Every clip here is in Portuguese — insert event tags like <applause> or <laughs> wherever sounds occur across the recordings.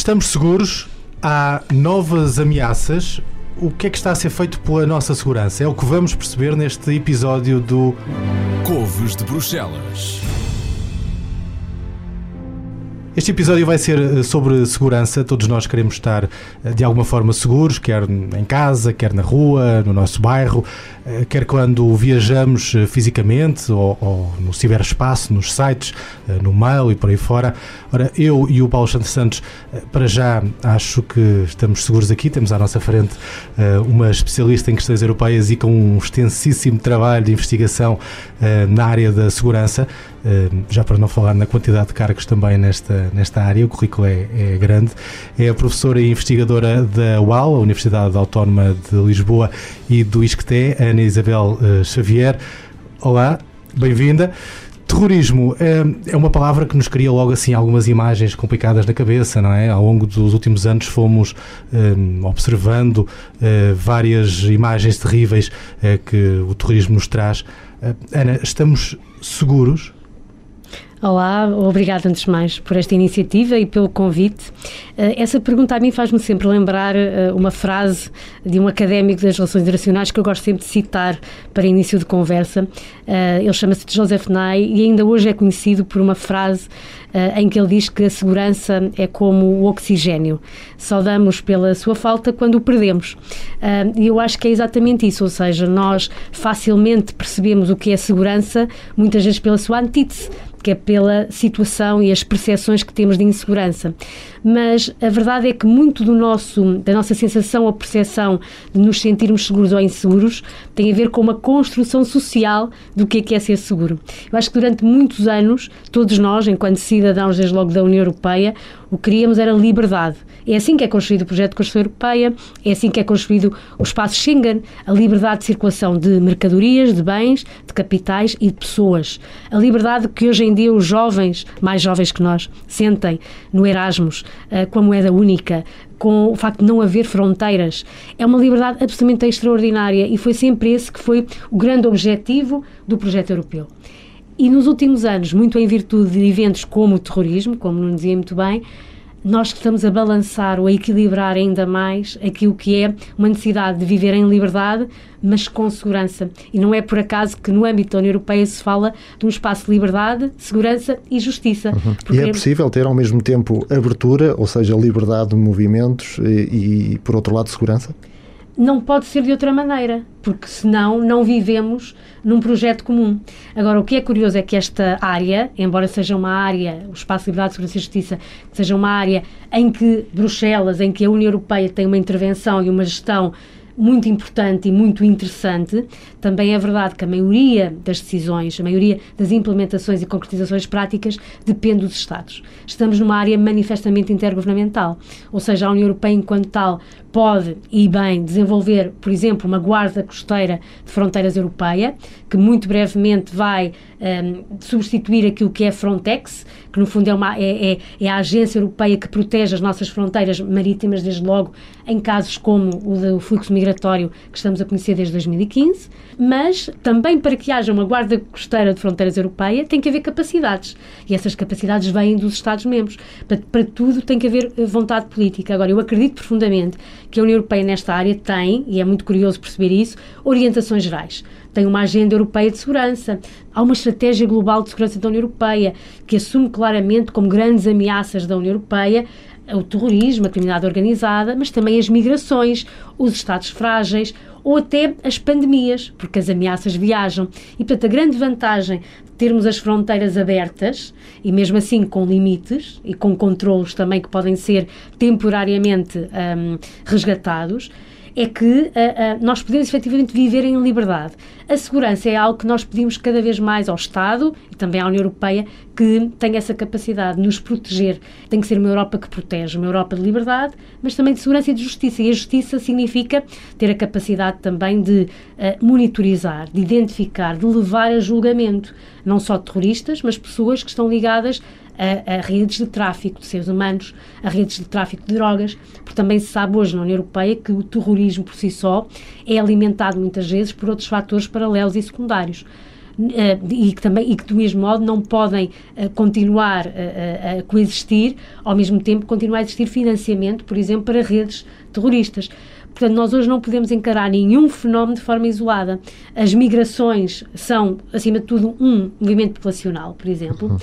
Estamos seguros? Há novas ameaças? O que é que está a ser feito pela nossa segurança? É o que vamos perceber neste episódio do Couves de Bruxelas. Este episódio vai ser eh, sobre segurança. Todos nós queremos estar eh, de alguma forma seguros, quer em casa, quer na rua, no nosso bairro, eh, quer quando viajamos fisicamente ou, ou no ciberespaço, nos sites, no mail e por aí fora. Ora, eu e o Paulo Santos Santos, para já, acho que estamos seguros aqui. Temos à nossa frente uma especialista em questões europeias e com um extensíssimo trabalho de investigação na área da segurança. Já para não falar na quantidade de cargos também nesta nesta, área, o currículo é, é, grande. É a professora e investigadora da UAL, a Universidade Autónoma de Lisboa, e do ISCTE, Ana Isabel uh, Xavier. Olá, bem-vinda. Terrorismo é, é, uma palavra que nos cria logo assim algumas imagens complicadas na cabeça, não é? Ao longo dos últimos anos fomos um, observando uh, várias imagens terríveis uh, que o terrorismo nos traz. Uh, Ana, estamos seguros Olá, obrigada antes de mais por esta iniciativa e pelo convite. Eh, essa pergunta a mim faz-me sempre lembrar eh, uma frase de um académico das relações internacionais que eu gosto sempre de citar para início de conversa. Eh, ele chama-se Joseph Nye e ainda hoje é conhecido por uma frase em que ele diz que a segurança é como o oxigênio. Só damos pela sua falta quando o perdemos. E eu acho que é exatamente isso, ou seja, nós facilmente percebemos o que é segurança, muitas vezes pela sua antítese que é pela situação e as percepções que temos de insegurança. Mas a verdade é que muito do nosso, da nossa sensação ou percepção de nos sentirmos seguros ou inseguros tem a ver com uma construção social do que é, que é ser seguro. Eu acho que durante muitos anos, todos nós, enquanto cidadãos desde logo da União Europeia, o que queríamos era liberdade. É assim que é construído o projeto de Constituição Europeia, é assim que é construído o espaço Schengen, a liberdade de circulação de mercadorias, de bens, de capitais e de pessoas. A liberdade que hoje em dia os jovens, mais jovens que nós, sentem no Erasmus, eh, com a moeda única, com o facto de não haver fronteiras. É uma liberdade absolutamente extraordinária e foi sempre esse que foi o grande objetivo do projeto europeu. E nos últimos anos, muito em virtude de eventos como o terrorismo, como não dizia muito bem, nós estamos a balançar ou a equilibrar ainda mais aquilo que é uma necessidade de viver em liberdade, mas com segurança. E não é por acaso que no âmbito da União Europeia se fala de um espaço de liberdade, segurança e justiça. Uhum. E é possível ter ao mesmo tempo abertura, ou seja, liberdade de movimentos e, e por outro lado, segurança? Não pode ser de outra maneira, porque senão não vivemos num projeto comum. Agora, o que é curioso é que esta área, embora seja uma área, o espaço de liberdade, segurança e justiça, seja uma área em que Bruxelas, em que a União Europeia tem uma intervenção e uma gestão muito importante e muito interessante. Também é verdade que a maioria das decisões, a maioria das implementações e concretizações práticas depende dos Estados. Estamos numa área manifestamente intergovernamental, ou seja, a União Europeia, enquanto tal, pode e bem desenvolver, por exemplo, uma guarda costeira de fronteiras europeia, que muito brevemente vai um, substituir aquilo que é Frontex, que no fundo é, uma, é, é, é, a agência europeia que protege as nossas fronteiras marítimas, desde logo em casos como o do fluxo migratório que estamos a conhecer desde 2015, mas também para que haja uma guarda costeira de fronteiras europeia tem que haver capacidades, e essas capacidades vêm dos Estados-membros. Para, para tudo tem que haver eh, vontade política. Agora, eu acredito profundamente que a União Europeia nesta área tem, e é muito curioso perceber isso, orientações gerais. Tem uma agenda europeia de segurança, há uma estratégia global de segurança da União Europeia que assume claramente como grandes ameaças da União Europeia o terrorismo, a criminalidade organizada, mas também as migrações, os Estados frágeis ou até as pandemias, porque as ameaças viajam. E, portanto, a grande vantagem de termos as fronteiras abertas, e mesmo assim com limites e com controlos também que podem ser temporariamente um, resgatados, é que uh, uh, nós podemos efetivamente viver em liberdade. A segurança é algo que nós pedimos cada vez mais ao Estado e também à União Europeia que tenha essa capacidade de nos proteger. Tem que ser uma Europa que protege, uma Europa de liberdade, mas também de segurança e de justiça. E a justiça significa ter a capacidade também de uh, monitorizar, de identificar, de levar a julgamento não só terroristas, mas pessoas que estão ligadas a, a, redes de tráfico de seres humanos, a redes de tráfico de drogas, porque também se sabe hoje na União Europeia que o terrorismo por si só é alimentado muitas vezes por outros fatores paralelos e secundários. e, que também, e que, do mesmo modo, não podem continuar a coexistir, ao mesmo tempo, continuar a existir financiamento, por exemplo, para redes terroristas. Portanto, nós hoje não podemos encarar nenhum fenómeno de forma isolada. As migrações são, acima de tudo, um movimento populacional, por exemplo. Uhum.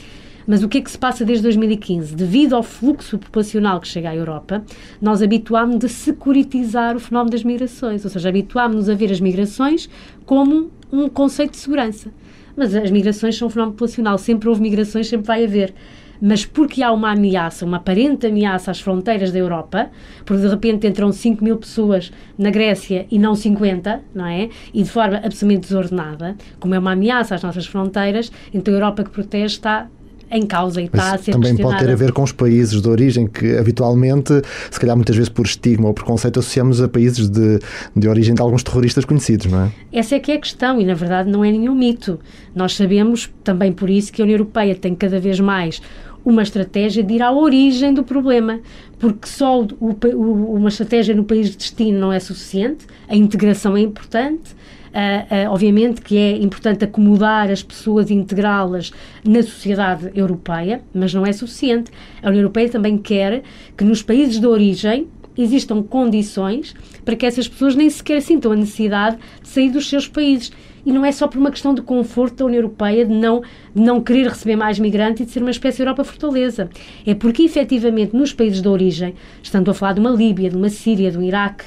Mas o que é que se passa desde 2015? Devido ao fluxo populacional que chega à Europa, nós habituámos-nos a securitizar o fenómeno das migrações, ou seja, habituámos-nos a ver as migrações como um conceito de segurança. Mas as migrações são um fenómeno populacional, sempre houve migrações, sempre vai haver mas porque há uma ameaça, uma aparente ameaça às fronteiras da Europa, porque de repente entram 5 mil pessoas na Grécia e não 50, não é? E de forma absolutamente desordenada, como é uma ameaça às nossas fronteiras, então a Europa que protege está em causa e está a ser também pode ter a ver com os países de origem que habitualmente, se calhar muitas vezes por estigma ou preconceito, associamos a países de, de origem de alguns terroristas conhecidos, não é? Essa é que é a questão e na verdade não é nenhum mito. Nós sabemos também por isso que a União Europeia tem cada vez mais uma estratégia de ir à origem do problema, porque só o, o, uma estratégia no país de destino não é suficiente, a integração é importante, Uh, uh, obviamente que é importante acomodar as pessoas e integrá-las na sociedade europeia, mas não é suficiente. A União Europeia também quer que nos países de origem existam condições para que essas pessoas nem sequer sintam a necessidade de sair dos seus países. E não é só por uma questão de conforto da União Europeia de não, de não querer receber mais migrantes e de ser uma espécie de Europa fortaleza. É porque, efetivamente, nos países de origem, estando a falar de uma Líbia, de uma Síria, de um Iraque,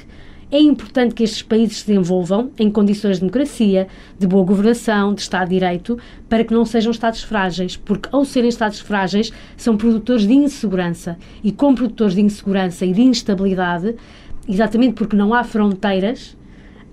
é importante que estes países se desenvolvam em condições de democracia, de boa governação, de Estado de Direito, para que não sejam Estados frágeis, porque ao serem Estados frágeis são produtores de insegurança. E como produtores de insegurança e de instabilidade, exatamente porque não há fronteiras,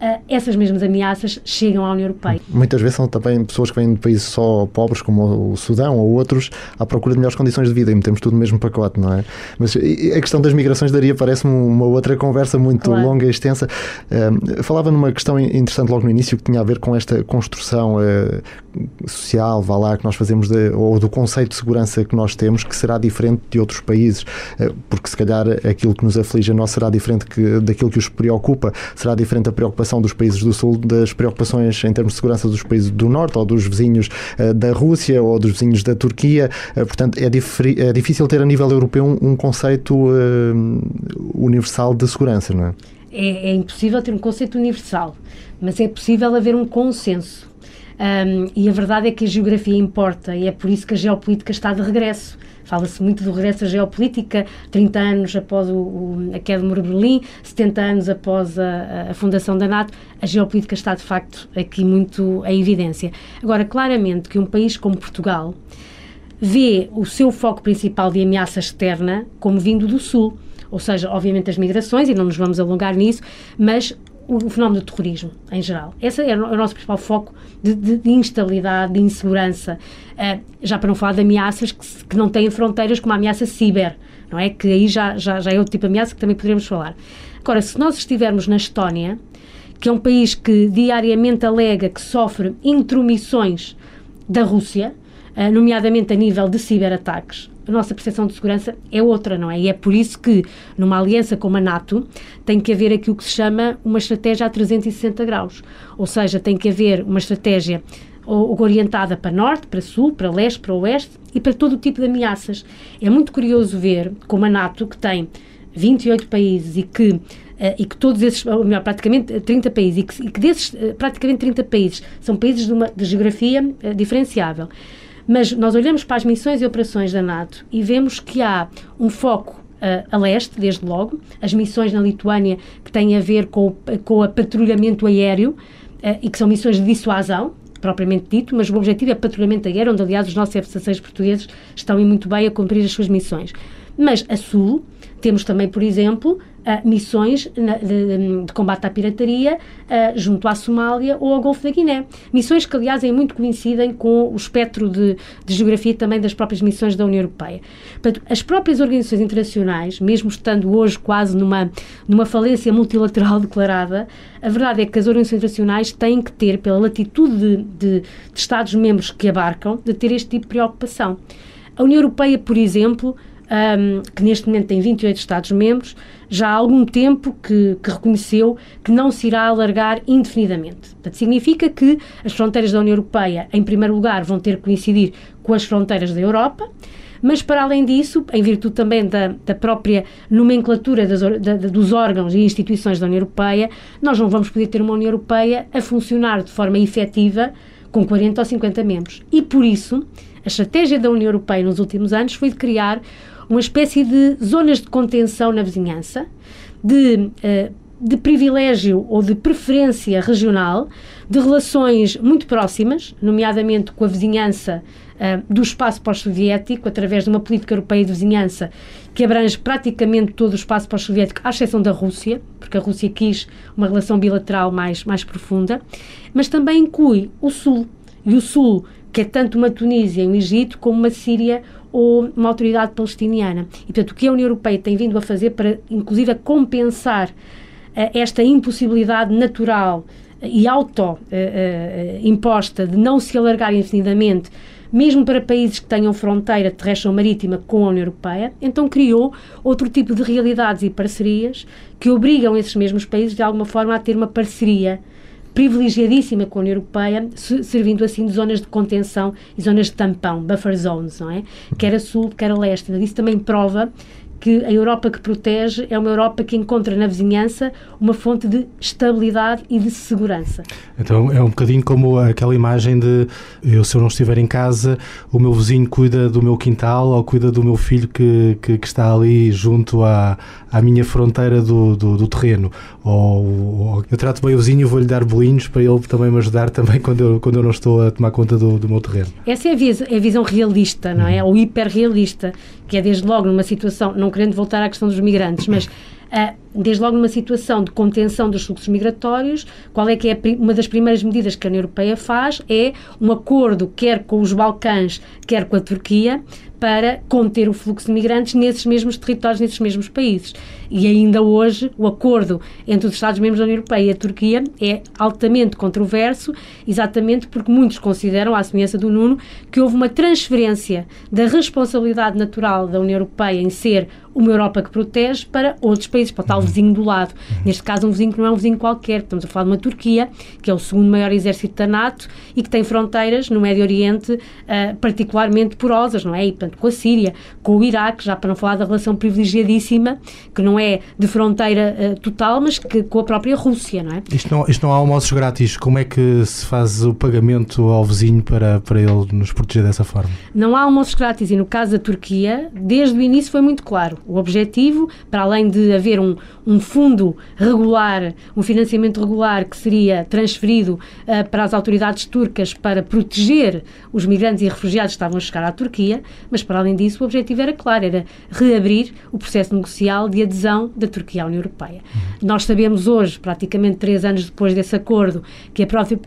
uh, essas mesmas ameaças chegam à União Europeia. Muitas vezes são também pessoas que vêm de países só pobres, como o Sudão ou outros, à procura de melhores condições de vida e metemos tudo no mesmo pacote, não é? Mas a questão das migrações daria, parece-me, uma outra conversa muito claro. longa e extensa. Uh, falava numa questão interessante logo no início que tinha a ver com esta construção uh, social, vá lá, que nós fazemos, de, ou do conceito de segurança que nós temos, que será diferente de outros países, porque se calhar aquilo que nos aflige a nós será diferente que, daquilo que os preocupa, será diferente da preocupação dos países do Sul das preocupações em termos de segurança dos países do Norte ou dos vizinhos uh, da Rússia ou dos vizinhos da Turquia. Uh, portanto, é, é, difícil ter a nível europeu um, um conceito uh, universal de segurança, não é? é? É impossível ter um conceito universal, mas é possível haver um consenso. Um, e a verdade é que a geografia importa e é por isso que a geopolítica está de regresso. Fala-se muito do regresso à geopolítica, 30 anos após o, o, a queda do Muro de Berlim, 70 anos após a, a, fundação da NATO. A geopolítica está, de facto, aqui muito em evidência. Agora, claramente que um país como Portugal vê o seu foco principal de ameaça externa como vindo do Sul ou seja, obviamente as migrações, e não nos vamos alongar nisso, mas o, fenómeno do terrorismo em geral. Esse é o nosso principal foco de, de, de instabilidade, de insegurança, uh, já para não falar de ameaças que, que, não têm fronteiras, como a ameaça ciber, não é? Que aí já, já, já é outro tipo de ameaça que também poderíamos falar. Agora, se nós estivermos na Estónia, que é um país que diariamente alega que sofre intromissões da Rússia, uh, nomeadamente a nível de ciberataques, a nossa percepção de segurança é outra, não é? E é por isso que, numa aliança como a NATO, tem que haver aquilo que se chama uma estratégia a 360 graus. Ou seja, tem que haver uma estratégia orientada para norte, para sul, para leste, para oeste e para todo o tipo de ameaças. É muito curioso ver como a NATO, que tem 28 países e que uh, e que todos esses, ou melhor, praticamente 30 países, e que, e que desses uh, praticamente 30 países são países de, uma, de geografia uh, diferenciável. Mas nós olhamos para as missões e operações da NATO e vemos que há um foco Uh, a leste, desde logo, as missões na Lituânia que têm a ver com, com o patrulhamento aéreo uh, e que são missões de dissuasão, propriamente dito, mas o objetivo é patrulhamento aéreo, onde, aliás, os nossos F-16 portugueses estão muito bem a cumprir as suas missões. Mas a sul, temos também, por exemplo, uh, missões na, de, de, combate à pirataria uh, junto à Somália ou ao Golfo da Guiné. Missões que, aliás, é muito coincidem com o espectro de, de, geografia também das próprias missões da União Europeia. Portanto, as próprias organizações internacionais, mesmo estando hoje quase numa, numa falência multilateral <laughs> declarada, a verdade é que as organizações internacionais têm que ter, pela latitude de, de, de Estados-membros que abarcam, de ter este tipo de preocupação. A União Europeia, por exemplo, um, que neste momento tem 28 Estados-membros, já há algum tempo que, que, reconheceu que não se irá alargar indefinidamente. Portanto, significa que as fronteiras da União Europeia, em primeiro lugar, vão ter que coincidir com as fronteiras da Europa, mas para além disso, em virtude também da, da própria nomenclatura das, da, dos órgãos e instituições da União Europeia, nós não vamos poder ter uma União Europeia a funcionar de forma efetiva com 40 ou 50 membros. E por isso, a estratégia da União Europeia nos últimos anos foi de criar uma espécie de zonas de contenção na vizinhança, de, uh, de privilégio ou de preferência regional, de relações muito próximas, nomeadamente com a vizinhança uh, do espaço pós-soviético, através de uma política europeia de vizinhança que abrange praticamente todo o espaço pós-soviético, à exceção da Rússia, porque a Rússia quis uma relação bilateral mais, mais profunda, mas também inclui o Sul. E o Sul, que é tanto uma Tunísia e um Egito, como uma Síria ou uma autoridade palestiniana. E, portanto, o que a União Europeia tem vindo a fazer para, inclusive, a compensar uh, esta impossibilidade natural e auto-imposta uh, uh, de não se alargar infinitamente mesmo para países que tenham fronteira terrestre ou marítima com a União Europeia, então criou outro tipo de realidades e parcerias que obrigam esses mesmos países, de alguma forma, a ter uma parceria privilegiadíssima com a União Europeia, servindo assim de zonas de contenção e zonas de tampão, buffer zones, não é? Quer a sul, quer a leste. Isso também prova que a Europa que protege é uma Europa que encontra na vizinhança uma fonte de estabilidade e de segurança. Então é um bocadinho como aquela imagem de eu, se eu não estiver em casa, o meu vizinho cuida do meu quintal ou cuida do meu filho que, que, que está ali junto à, à minha fronteira do, do, do terreno. Ou, ou, eu trato bem o vizinho e vou-lhe dar bolinhos para ele também me ajudar também quando eu, quando eu não estou a tomar conta do, do meu terreno. Essa é a visão, é a visão realista, não é? Uhum. Ou hiperrealista, que é desde logo numa situação, não querendo voltar à questão dos migrantes, mas uh, desde logo numa situação de contenção dos fluxos migratórios, qual é que é uma das primeiras medidas que a União Europeia faz? É um acordo quer com os Balcãs, quer com a Turquia, para conter o fluxo de migrantes nesses mesmos territórios, nesses mesmos países. E ainda hoje, o acordo entre os Estados-membros da União Europeia e a Turquia é altamente controverso, exatamente porque muitos consideram, à semelhança do Nuno, que houve uma transferência da responsabilidade natural da União Europeia em ser uma Europa que protege para outros países, para o tal vizinho do lado. Neste caso, um vizinho que não é um vizinho qualquer. Estamos a falar de uma Turquia, que é o segundo maior exército da NATO e que tem fronteiras no Médio Oriente uh, particularmente porosas, não é? E, portanto, com a Síria, com o Iraque, já para não falar da relação privilegiadíssima, que não é de fronteira uh, total, mas que com a própria Rússia, não é? Isto não, isto não há almoços grátis. Como é que se faz o pagamento ao vizinho para, para ele nos proteger dessa forma? Não há almoços grátis e no caso da Turquia, desde o início foi muito claro. O objetivo, para além de haver um, um fundo regular, um financiamento regular que seria transferido uh, para as autoridades turcas para proteger os migrantes e refugiados que estavam a chegar à Turquia, mas para além disso o objetivo era claro, era reabrir o processo negocial de adesão da Turquia à União Europeia. Nós sabemos hoje, praticamente três anos depois desse acordo, que a própria,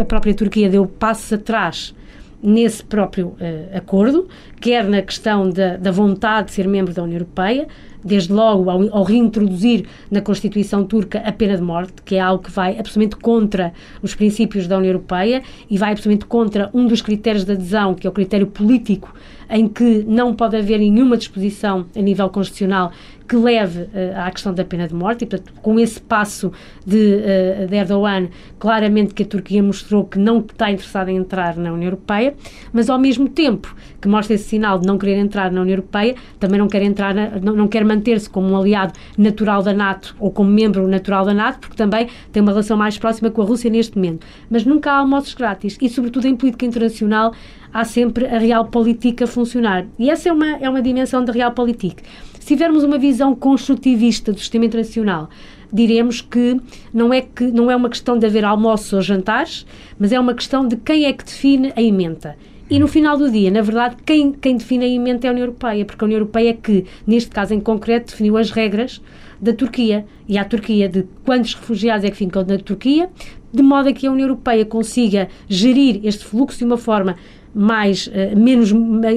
a própria Turquia deu passos atrás nesse próprio uh, acordo, quer na questão da, da, vontade de ser membro da União Europeia, desde logo ao, ao, reintroduzir na Constituição turca a pena de morte, que é algo que vai absolutamente contra os princípios da União Europeia e vai absolutamente contra um dos critérios de adesão, que é o critério político, em que não pode haver nenhuma disposição a nível constitucional que leve uh, à questão da pena de morte e, portanto, com esse passo de, uh, de, Erdogan, claramente que a Turquia mostrou que não está interessada em entrar na União Europeia, mas ao mesmo tempo que mostra esse sinal de não querer entrar na União Europeia, também não quer entrar, na, não, não quer manter-se como um aliado natural da NATO ou como membro natural da NATO, porque também tem uma relação mais próxima com a Rússia neste momento. Mas nunca há almoços grátis e, sobretudo em política internacional, há sempre a realpolitik a funcionar. E essa é uma, é uma dimensão da realpolitik. Se tivermos uma visão construtivista do sistema internacional, diremos que não é, que não é uma questão de haver almoços ou jantares, mas é uma questão de quem é que define a emenda. E no final do dia, na verdade, quem, quem define a emenda é a União Europeia, porque a União Europeia é que, neste caso em concreto, definiu as regras da Turquia. E a Turquia de quantos refugiados é que ficam na Turquia, de modo a que a União Europeia consiga gerir este fluxo de uma forma mais, uh, menos,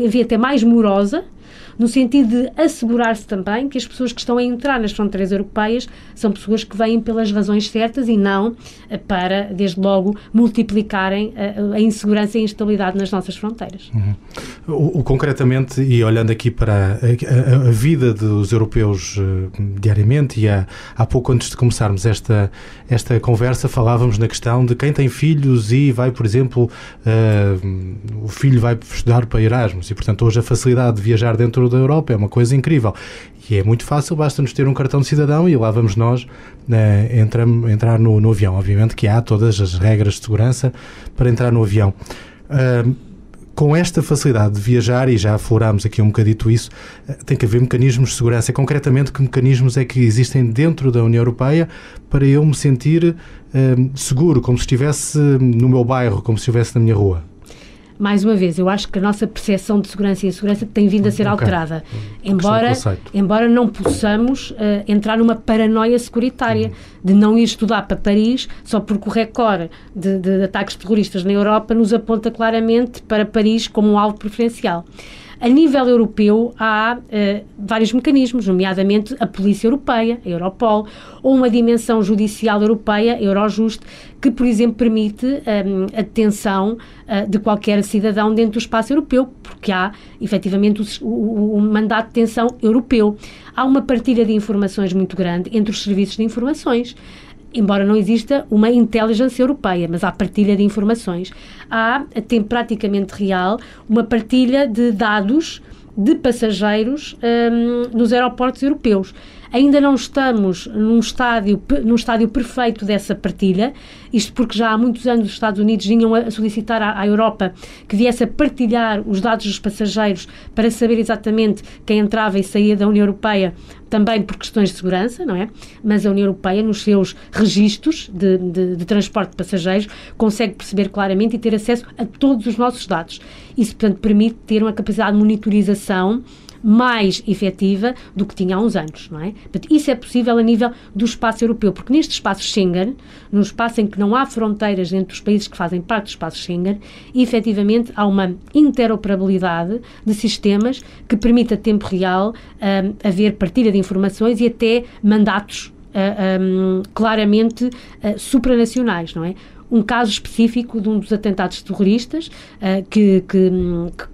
havia até mais morosa, no sentido de assegurar-se também que as pessoas que estão a entrar nas fronteiras europeias são pessoas que vêm pelas razões certas e não eh, para, desde logo, multiplicarem a, eh, a insegurança e a instabilidade nas nossas fronteiras. Uhum. O, o, concretamente, e olhando aqui para a, a, a vida dos europeus uh, diariamente, e há, há pouco antes de começarmos esta, esta conversa, falávamos na questão de quem tem filhos e vai, por exemplo, uh, o filho vai estudar para Erasmus, e portanto hoje a facilidade de viajar dentro da Europa é uma coisa incrível. E é muito fácil, basta-nos ter um cartão de cidadão e lá vamos nós uh, entrar, entrar no, no, avião. Obviamente que há todas as regras de segurança para entrar no avião. Uh, com esta facilidade de viajar, e já aflorámos aqui um bocadito isso, eh, tem que haver mecanismos de segurança. Concretamente, que mecanismos é que existem dentro da União Europeia para eu me sentir seguro, como se estivesse no meu bairro, como se estivesse na minha rua? Mais uma vez, eu acho que a nossa percepção de segurança e insegurança tem vindo a ser okay. alterada. Embora, embora não possamos uh, entrar numa paranoia securitária uhum. de não ir estudar para Paris só porque o recorde de, de ataques terroristas na Europa nos aponta claramente para Paris como um alvo preferencial. A nível europeu, há uh, vários mecanismos, nomeadamente a Polícia Europeia, a Europol, ou uma dimensão judicial europeia, Eurojust, que, por exemplo, permite um, ehm, a detenção uh, de qualquer cidadão dentro do espaço europeu, porque há, efetivamente, o, o, o mandato de detenção europeu. Há uma partilha de informações muito grande entre os serviços de informações embora não exista uma inteligência europeia, mas há partilha de informações. Há, a tempo praticamente real, uma partilha de dados de passageiros um, nos aeroportos europeus. Ainda não estamos num estádio, num estádio perfeito dessa partilha, isto porque já há muitos anos os Estados Unidos vinham a solicitar à, à Europa que viesse a partilhar os dados dos passageiros para saber exatamente quem entrava e saía da União Europeia, também por questões de segurança, não é? Mas a União Europeia, nos seus registros de, de, de transporte de passageiros, consegue perceber claramente e ter acesso a todos os nossos dados. Isso, portanto, permite ter uma capacidade de monitorização mais efetiva do que tinha há uns anos, não é? Portanto, isso é possível a nível do espaço europeu, porque neste espaço Schengen, num espaço em que não há fronteiras entre os países que fazem parte do espaço Schengen, efetivamente há uma interoperabilidade de sistemas que permite a tempo real um, haver partilha de informações e até mandatos Uh, um, claramente uh, supranacionais, não é? Um caso específico de um dos atentados terroristas uh, que, que,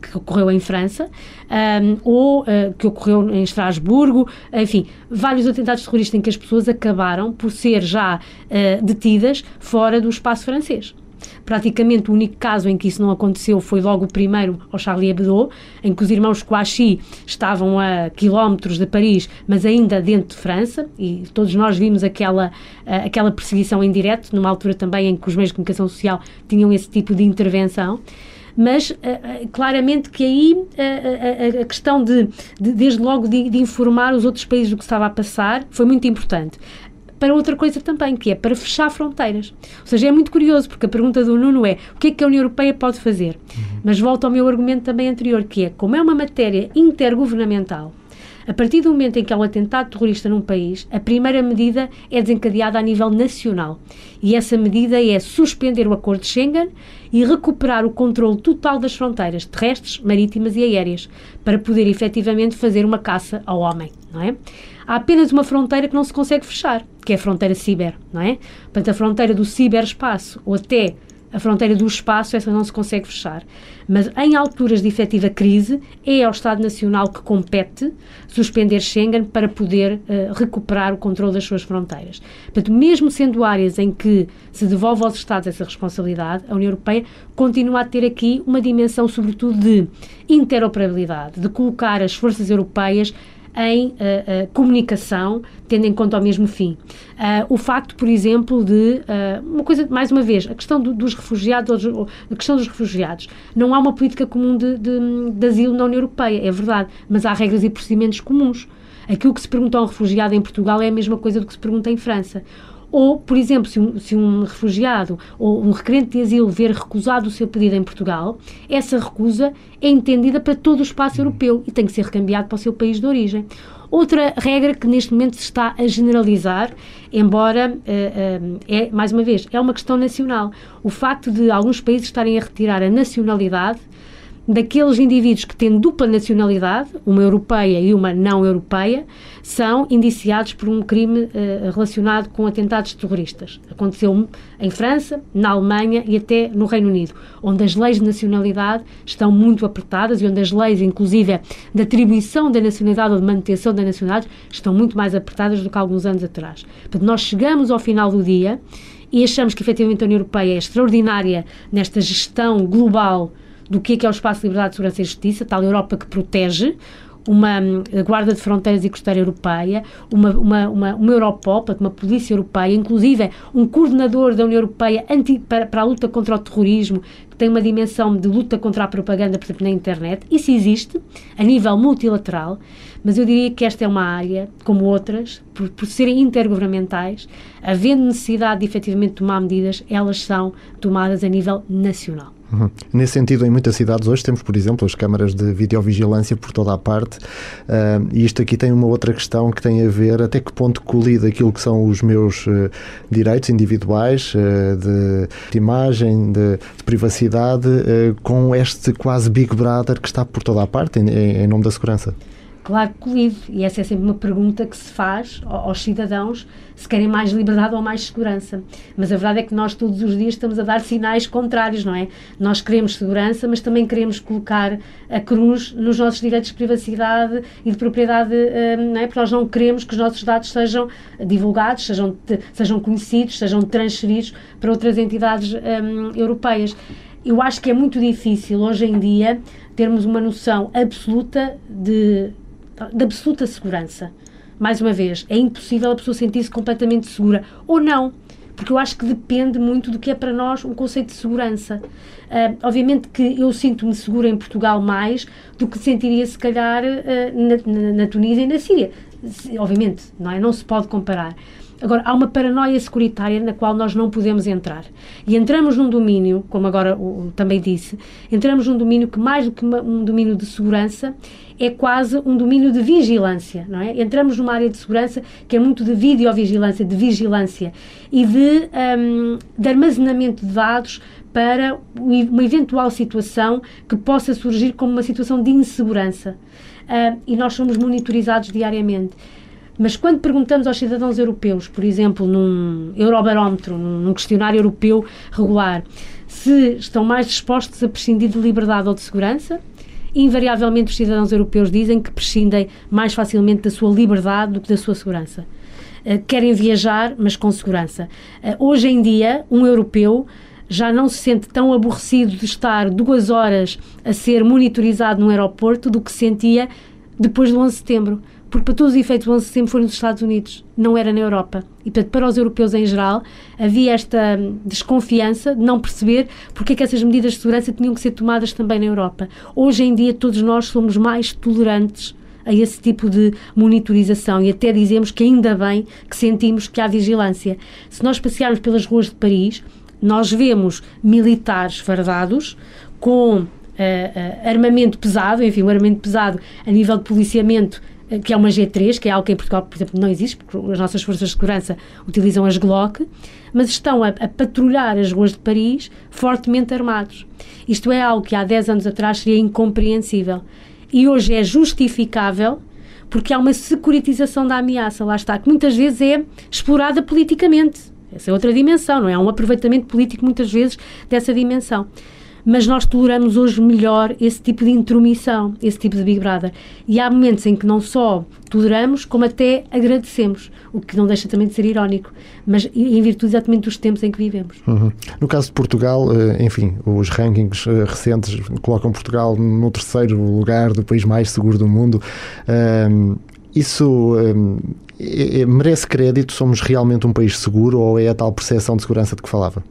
que, ocorreu em França um, eh, ou uh, que ocorreu em Estrasburgo, enfim, vários atentados terroristas em que as pessoas acabaram por ser já uh, detidas fora do espaço francês. Praticamente o único caso em que isso não aconteceu foi logo o primeiro ao Charlie Hebdo, em que os irmãos Kouachi estavam a quilómetros de Paris, mas ainda dentro de França, e todos nós vimos aquela, uh, aquela perseguição em direto, numa altura também em que os meios de comunicação social tinham esse tipo de intervenção. Mas uh, uh, claramente que aí a questão de, de desde logo, de, de, informar os outros países do que estava a passar foi muito importante para outra coisa também, que é para fechar fronteiras. Ou seja, é muito curioso, porque a pergunta do Nuno é o que é que a União Europeia pode fazer? Uhum. Mas volto ao meu argumento também anterior, que é como é uma matéria intergovernamental, a partir do momento em que há um atentado terrorista num país, a primeira medida é desencadeada a nível nacional. E essa medida é suspender o acordo de Schengen e recuperar o controle total das fronteiras terrestres, marítimas e aéreas, para poder efetivamente fazer uma caça ao homem, não é? Há apenas uma fronteira que não se consegue fechar, que é a fronteira ciber, não é? Portanto, a fronteira do ciberespaço ou até a fronteira do espaço, essa não se consegue fechar. Mas em alturas de efetiva crise, é ao Estado Nacional que compete suspender Schengen para poder uh, recuperar o controle das suas fronteiras. Portanto, mesmo sendo áreas em que se devolve aos Estados essa responsabilidade, a União Europeia continua a ter aqui uma dimensão, sobretudo, de interoperabilidade, de colocar as forças europeias em uh, uh, comunicação, tendo em conta o mesmo fim. Uh, o facto, por exemplo, de uma coisa, mais uma vez, a questão do, dos refugiados, a questão dos refugiados. Não há uma política comum de, de, de asilo na União Europeia, é verdade, mas há regras e procedimentos comuns. Aquilo que se pergunta a um refugiado em Portugal é a mesma coisa do que se pergunta em França. Ou, por exemplo, se um, se um refugiado ou um requerente de asilo ver recusado o seu pedido em Portugal, essa recusa é entendida para todo o espaço europeu e tem que ser recambiado para o seu país de origem. Outra regra que neste momento se está a generalizar, embora, uh, uh, é, mais uma vez, é uma questão nacional. O facto de alguns países estarem a retirar a nacionalidade daqueles indivíduos que têm dupla nacionalidade, uma europeia e uma não europeia, são indiciados por um crime uh, relacionado com atentados terroristas. Aconteceu em França, na Alemanha e até no Reino Unido, onde as leis de nacionalidade estão muito apertadas e onde as leis, inclusive, de atribuição da nacionalidade ou de manutenção da nacionalidade, estão muito mais apertadas do que há alguns anos atrás. Portanto, nós chegamos ao final do dia e achamos que efetivamente a União Europeia é extraordinária nesta gestão global do que é, que é o espaço de liberdade, segurança e justiça, tal Europa que protege, uma hum, Guarda de Fronteiras e Costeira Europeia, uma, uma, uma, uma Europol, uma polícia europeia, inclusive um coordenador da União Europeia anti, para, para a luta contra o terrorismo, que tem uma dimensão de luta contra a propaganda, por exemplo, na internet. Isso existe a nível multilateral, mas eu diria que esta é uma área, como outras, por, por serem intergovernamentais, havendo necessidade de efetivamente tomar medidas, elas são tomadas a nível nacional. Uhum. Nesse sentido, em muitas cidades hoje temos, por exemplo, as câmaras de videovigilância por toda a parte, uh, e isto aqui tem uma outra questão que tem a ver até que ponto colide aquilo que são os meus uh, direitos individuais uh, de, de, imagem, de, de privacidade, com este quase Big Brother que está por toda a parte em, em nome da segurança. Claro que colide, e essa é sempre uma pergunta que se faz aos cidadãos se querem mais liberdade ou mais segurança. Mas a verdade é que nós todos os dias estamos a dar sinais contrários, não é? Nós queremos segurança, mas também queremos colocar a cruz nos nossos direitos de privacidade e de propriedade, hum, não é? Porque nós não queremos que os nossos dados sejam divulgados, sejam, sejam conhecidos, sejam transferidos para outras entidades um, europeias. Eu acho que é muito difícil hoje em dia termos uma noção absoluta de de absoluta segurança. Mais uma vez, é impossível a pessoa sentir-se completamente segura. Ou não, porque eu acho que depende muito do que é para nós um conceito de segurança. Uh, obviamente que eu sinto-me segura em Portugal mais do que sentiria, se calhar, uh, na, na, na Tunísia e na Síria. Obviamente, não é? Não se pode comparar. Agora, há uma paranoia securitária na qual nós não podemos entrar. E entramos num domínio, como agora o, também disse, entramos num domínio que, mais do que uma, um domínio de segurança, é quase um domínio de vigilância, não é? Entramos numa área de segurança que é muito de videovigilância, de vigilância e de, um, de armazenamento de dados para uma eventual situação que possa surgir como uma situação de insegurança. Uh, e nós somos monitorizados diariamente. Mas quando perguntamos aos cidadãos europeus, por exemplo, num Eurobarómetro, num questionário europeu regular, se estão mais dispostos a prescindir de liberdade ou de segurança, invariavelmente os cidadãos europeus dizem que prescindem mais facilmente da sua liberdade do que da sua segurança. Uh, querem viajar, mas com segurança. Uh, hoje em dia, um europeu já não se sente tão aborrecido de estar duas horas a ser monitorizado num aeroporto do que sentia depois do 11 de setembro porque para todos os efeitos o 11 de setembro foi nos Estados Unidos, não era na Europa. E, portanto, para os europeus em geral, havia esta desconfiança de não perceber porque é que essas medidas de segurança tinham que ser tomadas também na Europa. Hoje em dia, todos nós somos mais tolerantes a esse tipo de monitorização e até dizemos que ainda bem que sentimos que há vigilância. Se nós passearmos pelas ruas de Paris, nós vemos militares fardados com uh, uh, armamento pesado, enfim, um armamento pesado a nível de policiamento que é uma G3, que é algo que em Portugal, por exemplo, não existe, porque as nossas forças de segurança utilizam as Glock, mas estão a, a patrulhar as ruas de Paris fortemente armados. Isto é algo que há 10 anos atrás seria incompreensível. E hoje é justificável porque há uma securitização da ameaça, lá está, que muitas vezes é explorada politicamente. Essa é outra dimensão, não é? Há um aproveitamento político muitas vezes dessa dimensão mas nós toleramos hoje melhor esse tipo de intromissão, esse tipo de Big Brother. E há momentos em que não só toleramos, como até agradecemos, o que não deixa também de ser irónico, mas em virtude exatamente dos tempos em que vivemos. Uhum. No caso de Portugal, eh, enfim, os rankings eh, recentes colocam Portugal no terceiro lugar do país mais seguro do mundo. Isso é, é, merece crédito? Somos realmente um país seguro ou é a tal percepção de segurança de que falava?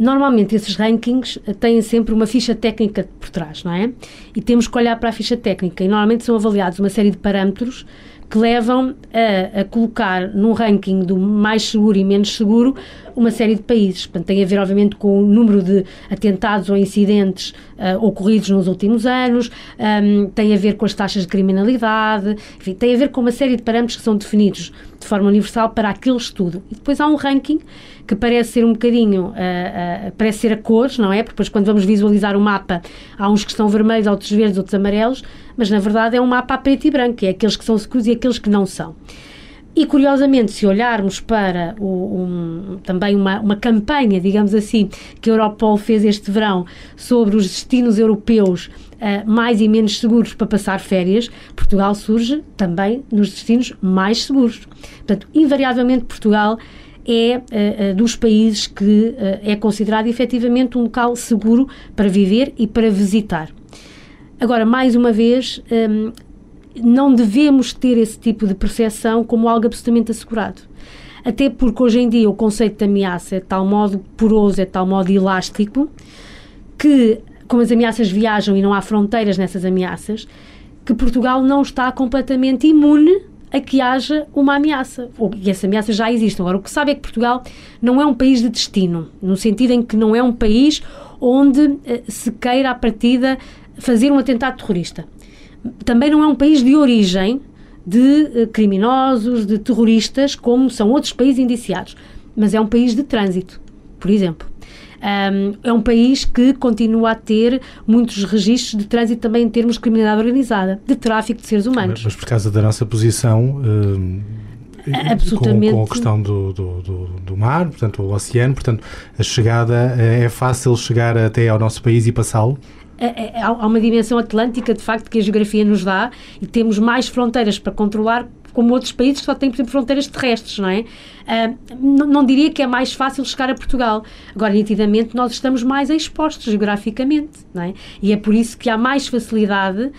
Normalmente esses rankings têm sempre uma ficha técnica por trás, não é? E temos que olhar para a ficha técnica e normalmente são avaliados uma série de parâmetros que levam a, a, colocar num ranking do mais seguro e menos seguro uma série de países. Portanto, tem a ver, obviamente, com o número de atentados ou incidentes uh, ocorridos nos últimos anos, um, tem a ver com as taxas de criminalidade, enfim, tem a ver com uma série de parâmetros que são definidos de forma universal para aquele estudo. E depois há um ranking que parece ser um bocadinho, uh, uh, parece ser a cores, não é? Porque depois quando vamos visualizar o mapa, há uns que estão vermelhos, outros verdes, outros amarelos, mas na verdade é um mapa a preto e branco, é aqueles que são seguros e aqueles que não são. E curiosamente, se olharmos para o, um, também uma, uma campanha, digamos assim, que a Europol fez este verão sobre os destinos europeus uh, mais e menos seguros para passar férias, Portugal surge também nos destinos mais seguros. Portanto, invariavelmente, Portugal é uh, uh, dos países que é considerado efetivamente um local seguro para viver e para visitar. Agora, mais uma vez, um, não devemos ter esse tipo de percepção como algo absolutamente assegurado. Até porque hoje em dia o conceito de ameaça é de tal modo poroso, é de tal modo elástico, que, como as ameaças viajam e não há fronteiras nessas ameaças, que Portugal não está completamente imune a que haja uma ameaça. E essa ameaça já existe. Agora, o que sabe é que Portugal não é um país de destino, no sentido em que não é um país onde eh, se queira, à partida, fazer um atentado terrorista também não é um país de origem de uh, criminosos, de terroristas, como são outros países indiciados, mas é um país de trânsito, por exemplo. Um, é um país que continua a ter muitos registros de trânsito também em termos de criminalidade organizada, de tráfico de seres humanos. Mas, mas por causa da nossa posição. Absolutamente. Com, com, a questão do, do, do, do, mar, portanto, o oceano, portanto, a chegada, é fácil chegar até ao nosso país e passá-lo? É, é, há uma dimensão atlântica, de facto, que a geografia nos dá e temos mais fronteiras para controlar como outros países que só têm, por exemplo, fronteiras terrestres, não é? Uh, não, não, diria que é mais fácil chegar a Portugal. Agora, nitidamente, nós estamos mais expostos geograficamente, não é? E é por isso que há mais facilidade, uh,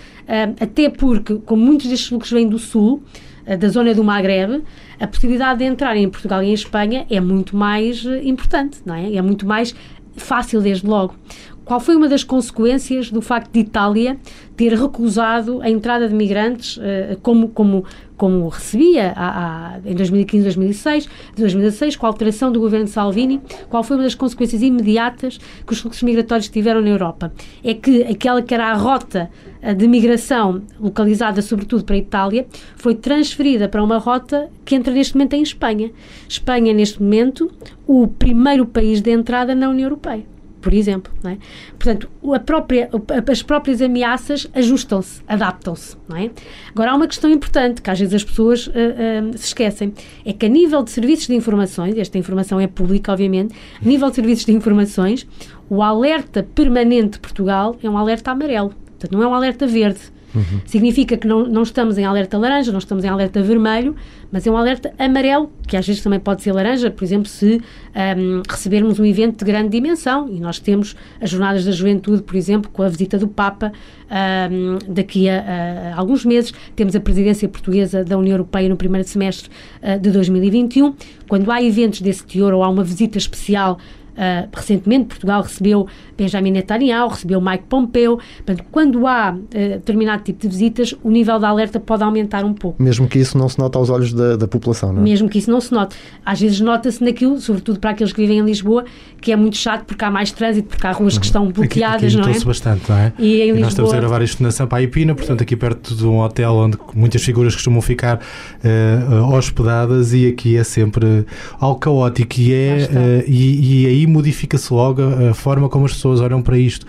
até porque, como muitos destes fluxos vêm do sul, uh, da zona do Maghreb, a possibilidade de entrar em Portugal e em Espanha é muito mais importante, não é? É muito mais fácil desde logo. Qual foi uma das consequências do facto de Itália ter recusado a entrada de migrantes uh, como, como, como recebia a, a, em 2015, 2016, 2016, com a alteração do governo de Salvini? Qual foi uma das consequências imediatas que os fluxos migratórios tiveram na Europa? É que aquela que era a rota eh, de migração localizada sobretudo para a Itália foi transferida para uma rota que entra neste momento em Espanha. Espanha, neste momento, o primeiro país de entrada na União Europeia por exemplo. Não é? Portanto, própria, as próprias ameaças ajustam-se, adaptam-se. Não é? Agora, há uma questão importante que às vezes as pessoas uh, uh, se esquecem: é que a nível de serviços de informações, esta informação é pública, obviamente, a nível de serviços de informações, o alerta permanente de Portugal é um alerta amarelo. Portanto, não é um alerta verde. Uhum. Significa que não, não estamos em alerta laranja, não estamos em alerta vermelho, mas é um alerta amarelo, que às vezes também pode ser laranja, por exemplo, se um, recebermos um evento de grande dimensão. E nós temos as Jornadas da Juventude, por exemplo, com a visita do Papa um, daqui a, a, alguns meses. Temos a presidência portuguesa da União Europeia no primeiro semestre uh, de 2021. Quando há eventos desse teor ou há uma visita especial Uh, recentemente, Portugal recebeu Benjamin Netanyahu, recebeu Mike Pompeo. Portanto, quando há uh, determinado tipo de visitas, o nível de alerta pode aumentar um pouco. Mesmo que isso não se note aos olhos da, da população, não é? Mesmo que isso não se note. Às vezes nota-se naquilo, sobretudo para aqueles que vivem em Lisboa, que é muito chato porque há mais trânsito, porque há ruas que estão bloqueadas, aqui, aqui não é? bastante, não é? E, em e nós estamos a gravar isto na Sampa Ipina, portanto, aqui perto de um hotel onde muitas figuras costumam ficar uh, hospedadas e aqui é sempre algo caótico e, é, e, e aí modifica-se logo a forma como as pessoas olham para isto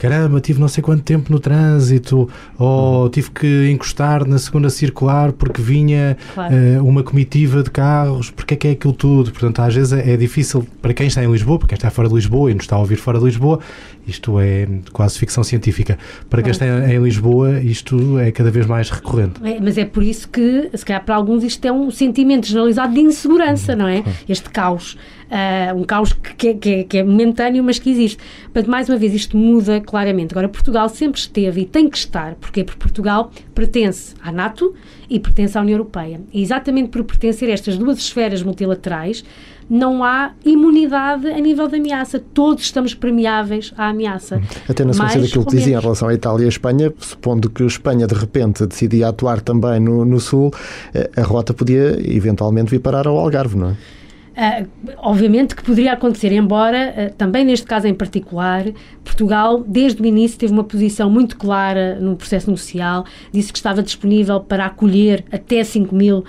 caramba, tive não sei quanto tempo no trânsito, ou tive que encostar na segunda circular porque vinha claro. uh, uma comitiva de carros, porque é que é aquilo tudo? Portanto, às vezes é, é, difícil para quem está em Lisboa, para quem está fora de Lisboa e nos está a ouvir fora de Lisboa, isto é quase ficção científica. Para quem está em Lisboa, isto é cada vez mais recorrente. É, mas é por isso que, se calhar para alguns, isto é um sentimento generalizado de insegurança, não é? Este caos. Uh, um caos que, que, é, que, é, momentâneo, mas que existe. Portanto, mais uma vez, isto muda claramente. Agora, Portugal sempre esteve e tem que estar, porque Porque Portugal pertence à NATO e pertence à União Europeia. E exatamente por pertencer a estas duas esferas multilaterais, não há imunidade a nível de ameaça. Todos estamos premiáveis à ameaça. Até na sequência daquilo que dizia em relação à Itália e à Espanha, supondo que a Espanha de repente decidia atuar também no, no Sul, eh, a rota podia eventualmente vir parar ao Algarve, não é? Uh, obviamente que poderia acontecer, embora uh, também neste caso em particular, Portugal, desde o início, teve uma posição muito clara no processo negocial, disse que estava disponível para acolher até 5 mil uh,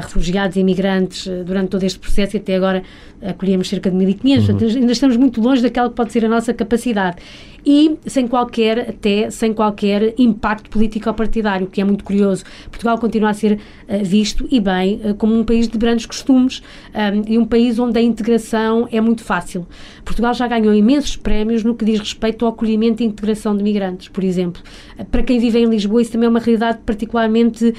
refugiados e imigrantes durante todo este processo e até agora acolhemos cerca de 1.500, uhum. portanto ainda estamos muito longe daquela que pode ser a nossa capacidade e sem qualquer, até sem qualquer impacto político-partidário, que é muito curioso. Portugal continua a ser uh, visto, e bem, uh, como um país de grandes costumes um, eh, e um país onde a integração é muito fácil. Portugal já ganhou imensos prémios no que diz respeito ao acolhimento e integração de migrantes, por exemplo. Para quem vive em Lisboa, isso também é uma realidade particularmente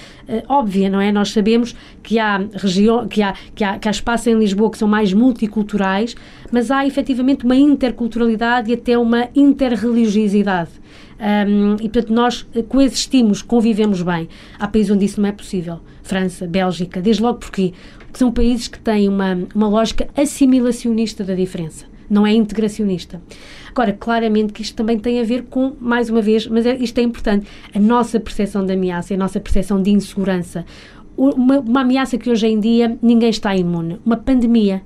óbvia, não é? Nós sabemos que há, região, que, há, que, há, que há espaços em Lisboa que são mais multiculturais, mas há efetivamente uma interculturalidade e até uma inter religiosidade. Um, e, portanto, nós coexistimos, convivemos bem. Há países onde isso não é possível. França, Bélgica, desde logo porque são países que têm uma, uma lógica assimilacionista da diferença, não é integracionista. Agora, claramente que isto também tem a ver com, mais uma vez, mas é, isto é importante, a nossa percepção de ameaça, a nossa percepção de insegurança. Uma, uma ameaça que hoje em dia ninguém está imune, uma pandemia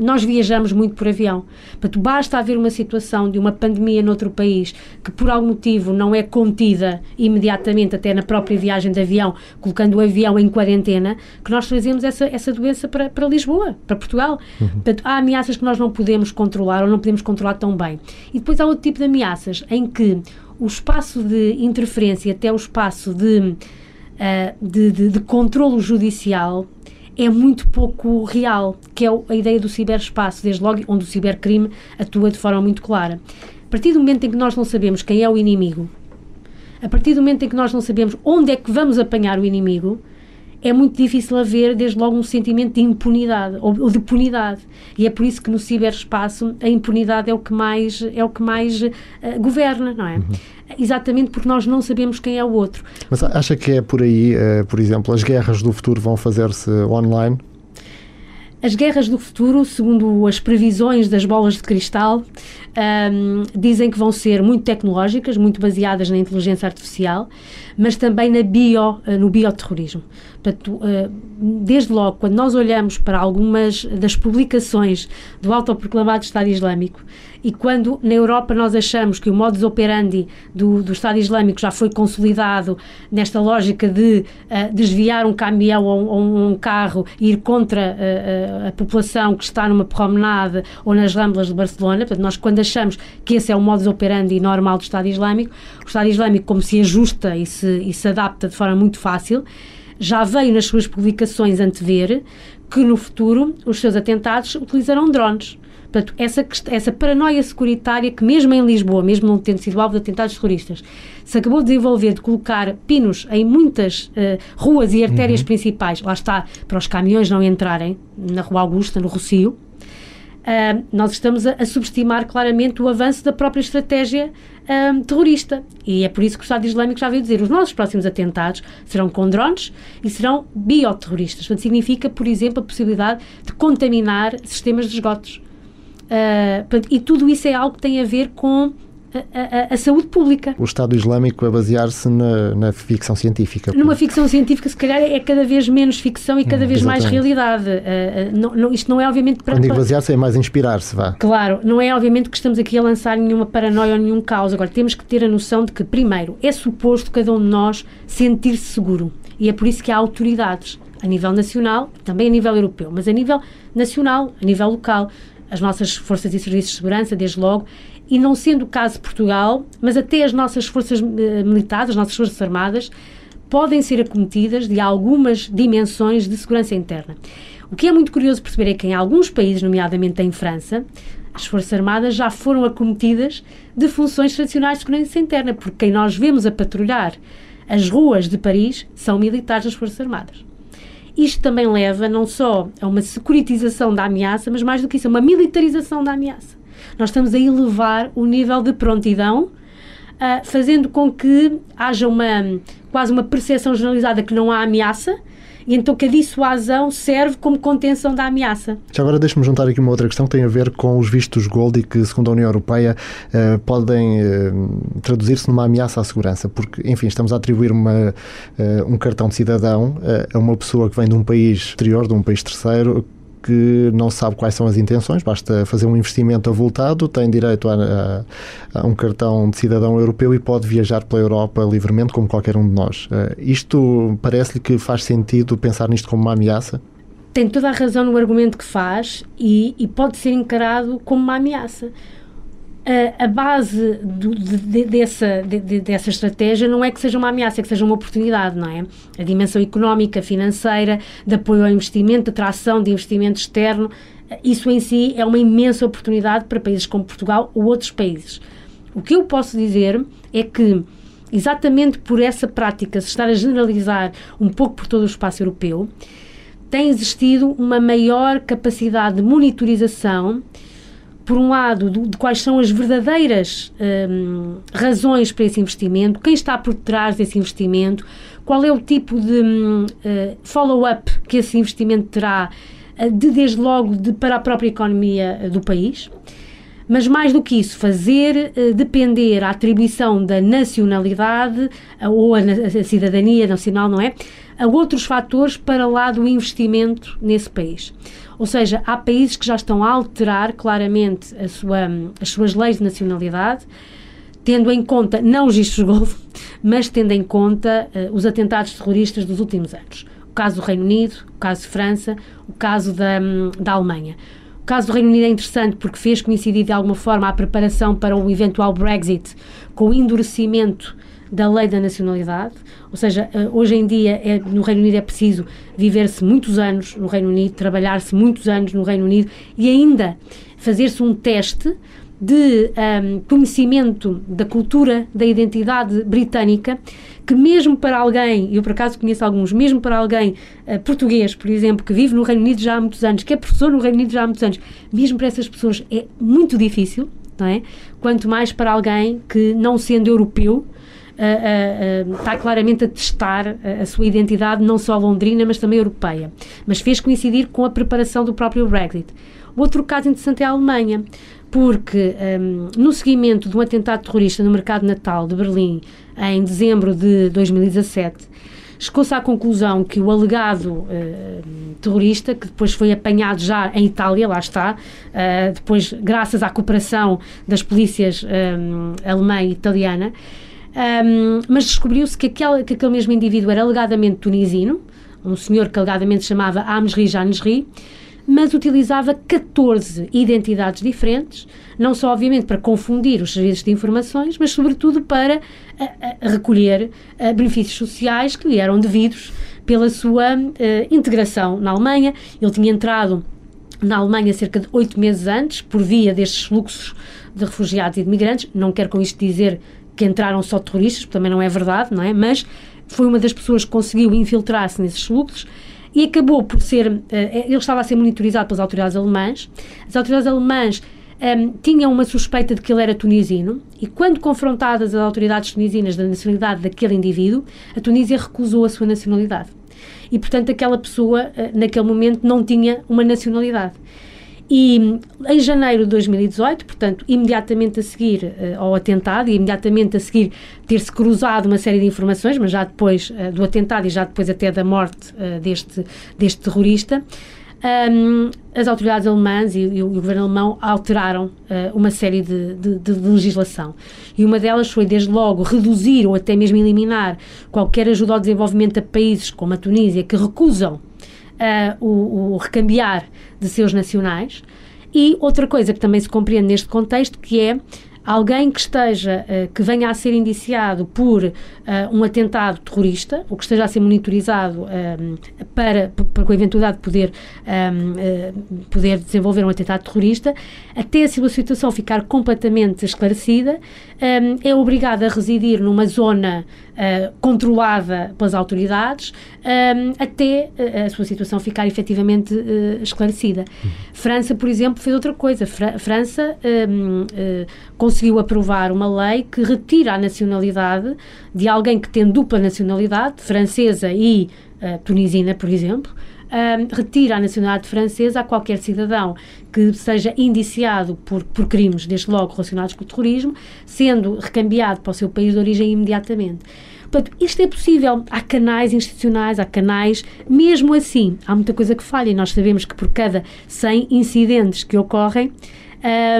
nós viajamos muito por avião. Portanto, basta haver uma situação de uma pandemia noutro país que, por algum motivo, não é contida imediatamente, até na própria viagem de avião, colocando o avião em quarentena, que nós trazemos essa, essa doença para, para Lisboa, para Portugal. Uhum. Portanto, há ameaças que nós não podemos controlar ou não podemos controlar tão bem. E depois há outro tipo de ameaças em que o espaço de interferência, até o espaço de, uh, de, de, de controlo judicial, é muito pouco real, que é a ideia do ciberespaço, desde logo onde o cibercrime atua de forma muito clara. A partir do momento em que nós não sabemos quem é o inimigo, a partir do momento em que nós não sabemos onde é que vamos apanhar o inimigo, é muito difícil haver, desde logo, um sentimento de impunidade ou, ou de punidade. E é por isso que no ciberespaço a impunidade é o que mais, é o que mais uh, governa, não é? Uhum. Exatamente porque nós não sabemos quem é o outro. Mas acha que é por aí, uh, por exemplo, as guerras do futuro vão fazer-se online? As guerras do futuro, segundo as previsões das bolas de cristal, um, dizem que vão ser muito tecnológicas, muito baseadas na inteligência artificial, mas também na bio, eh, no bioterrorismo. Portanto, uh, desde logo, quando nós olhamos para algumas das publicações do autoproclamado Estado Islâmico e quando na Europa nós achamos que o modus operandi do, do Estado Islâmico já foi consolidado nesta lógica de uh, desviar um caminhão ou, ou um carro e ir contra uh, a população que está numa promenade ou nas ramblas de Barcelona, portanto, nós quando achamos que esse é o modus operandi normal do Estado Islâmico, o Estado Islâmico, como se ajusta e se, e se adapta de forma muito fácil, já veio nas suas publicações antever que no futuro os seus atentados utilizarão drones. Portanto, essa, essa paranoia securitária que, mesmo em Lisboa, mesmo não tendo sido alvo de atentados terroristas, se acabou de desenvolver de colocar pinos em muitas uh, ruas e artérias uhum. principais, lá está, para os caminhões não entrarem, na Rua Augusta, no Rocio, Nós estamos a, a, subestimar claramente o avanço da própria estratégia uh, terrorista. E é por isso que o Estado Islâmico já veio dizer os nossos próximos atentados serão com drones e serão bioterroristas. Portanto, significa, por exemplo, a possibilidade de contaminar sistemas de esgotos. Uh, portanto, e tudo isso é algo que tem a ver com a, a, a, saúde pública. O Estado Islâmico a basear-se na, na, ficção científica. Numa ficção científica, se calhar, é cada vez menos ficção e cada hum, vez mais realidade. Uh, não, não, isto não é, obviamente, para. Quando digo basear-se, é mais inspirar-se, vá. Claro, não é, obviamente, que estamos aqui a lançar nenhuma paranoia ou nenhum caos. Agora, temos que ter a noção de que, primeiro, é suposto cada um de nós sentir-se seguro. E é por isso que há autoridades a nível nacional, também a nível europeu, mas a nível nacional, a nível local, as nossas forças e serviços de segurança, desde logo, e não sendo o caso de Portugal, mas até as nossas forças uh, militares, as nossas forças armadas, podem ser acometidas de algumas dimensões de segurança interna. O que é muito curioso perceber é que em alguns países, nomeadamente em França, as Forças Armadas já foram acometidas de funções tradicionais de segurança interna, porque quem nós vemos a patrulhar as ruas de Paris são militares das Forças Armadas. Isto também leva não só a uma securitização da ameaça, mas mais do que isso, a uma militarização da ameaça nós estamos a elevar o nível de prontidão, uh, fazendo com que haja uma quase uma percepção generalizada que não há ameaça, e então que a dissuasão serve como contenção da ameaça. Já agora deixe-me juntar aqui uma outra questão que tem a ver com os vistos Gold e que, segundo a União Europeia, eh, podem eh, traduzir-se numa ameaça à segurança, porque, enfim, estamos a atribuir uma, eh, um cartão de cidadão a uma pessoa que vem de um país exterior, de um país terceiro, que não sabe quais são as intenções, basta fazer um investimento avultado, tem direito a, a, a um cartão de cidadão europeu e pode viajar pela Europa livremente, como qualquer um de nós. Uh, isto parece-lhe que faz sentido pensar nisto como uma ameaça? Tem toda a razão no argumento que faz e, e pode ser encarado como uma ameaça a, base do, de, dessa, de, dessa estratégia não é que seja uma ameaça, é que seja uma oportunidade, não é? A dimensão económica, financeira, de apoio ao investimento, de atração de investimento externo, isso em si é uma imensa oportunidade para países como Portugal ou outros países. O que eu posso dizer é que, exatamente por essa prática se estar a generalizar um pouco por todo o espaço europeu, tem existido uma maior capacidade de monitorização por um lado, de, de quais são as verdadeiras um, razões para esse investimento, quem está por trás desse investimento, qual é o tipo de um, uh, follow-up que esse investimento terá, uh, de, desde logo de, para a própria economia uh, do país. Mas mais do que isso, fazer depender a atribuição da nacionalidade ou a, a cidadania nacional, não é? A outros fatores para lá do investimento nesse país. Ou seja, há países que já estão a alterar claramente a sua, as suas leis de nacionalidade, tendo em conta, não os de golfo, mas tendo em conta uh, os atentados terroristas dos últimos anos. O caso do Reino Unido, o caso de França, o caso da, da Alemanha. O caso do Reino Unido é interessante porque fez coincidir de alguma forma a preparação para o eventual Brexit com o endurecimento da lei da nacionalidade, ou seja, eh, hoje em dia é, no Reino Unido é preciso viver-se muitos anos no Reino Unido, trabalhar-se muitos anos no Reino Unido e ainda fazer-se um teste de um, conhecimento da cultura, da identidade britânica, que mesmo para alguém, eu por acaso conheço alguns, mesmo para alguém uh, português, por exemplo, que vive no Reino Unido já há muitos anos, que é professor no Reino Unido já há muitos anos, mesmo para essas pessoas é muito difícil, não é? Quanto mais para alguém que, não sendo europeu, está claramente a testar a sua identidade, não só londrina, mas também europeia. Mas fez coincidir com a preparação do próprio Brexit. Outro caso interessante é a Alemanha, porque um, no seguimento de um atentado terrorista no mercado natal de Berlim em dezembro de 2017, chegou-se à conclusão que o alegado uh, terrorista, que depois foi apanhado já em Itália, lá está, uh, depois graças à cooperação das polícias um, alemã e italiana, um, mas descobriu-se que, aquele, que aquele mesmo indivíduo era alegadamente tunisino, um senhor que alegadamente chamava Amesri Janesri, mas utilizava 14 identidades diferentes, não só, obviamente, para confundir os serviços de informações, mas, sobretudo, para a, a recolher a, benefícios sociais que lhe eram devidos pela sua integração na Alemanha. Ele tinha entrado na Alemanha cerca de oito meses antes, por via destes fluxos de refugiados e de migrantes. Não quero com isto dizer que entraram só terroristas, também não é verdade, não é? Mas foi uma das pessoas que conseguiu infiltrar-se nesses fluxos e acabou por ser. Uh, ele estava a ser monitorizado pelas autoridades alemãs. As autoridades alemãs um, ehm, tinham uma suspeita de que ele era tunisino e, quando confrontadas as autoridades tunisinas da nacionalidade daquele indivíduo, a Tunísia recusou a sua nacionalidade. E, portanto, aquela pessoa, uh, naquele momento, não tinha uma nacionalidade. E em janeiro de 2018, portanto, imediatamente a seguir uh, ao atentado e imediatamente a seguir ter-se cruzado uma série de informações, mas já depois uh, do atentado e já depois até da morte uh, deste, deste terrorista, um, as autoridades alemãs e, e, o, governo alemão alteraram uma série de, de, de, legislação. E uma delas foi, desde logo, reduzir ou até mesmo eliminar qualquer ajuda ao desenvolvimento a países como a Tunísia que recusam uh, o, o recambiar de seus nacionais. E outra coisa que também se compreende neste contexto, que é alguém que esteja, uh, que venha a ser indiciado por uh, um atentado terrorista, ou que esteja a ser monitorizado um, para, para com a eventualidade de poder, poder desenvolver um atentado terrorista, até a sua situação ficar completamente esclarecida, é obrigado a residir numa zona uh, controlada pelas autoridades um, até uh, a sua situação ficar efetivamente uh, esclarecida. Uhum. França, por exemplo, fez outra coisa. Fra França um, conseguiu aprovar uma lei que retira a nacionalidade de alguém que tem dupla nacionalidade, francesa e tunisina, por exemplo, um, retira a nacionalidade francesa a qualquer cidadão que seja indiciado por, por crimes, desde logo relacionados com o terrorismo, sendo recambiado para o seu país de origem imediatamente. Portanto, isto é possível. Há canais institucionais, há canais. Mesmo assim, há muita coisa que falha e nós sabemos que por cada 100 incidentes que ocorrem,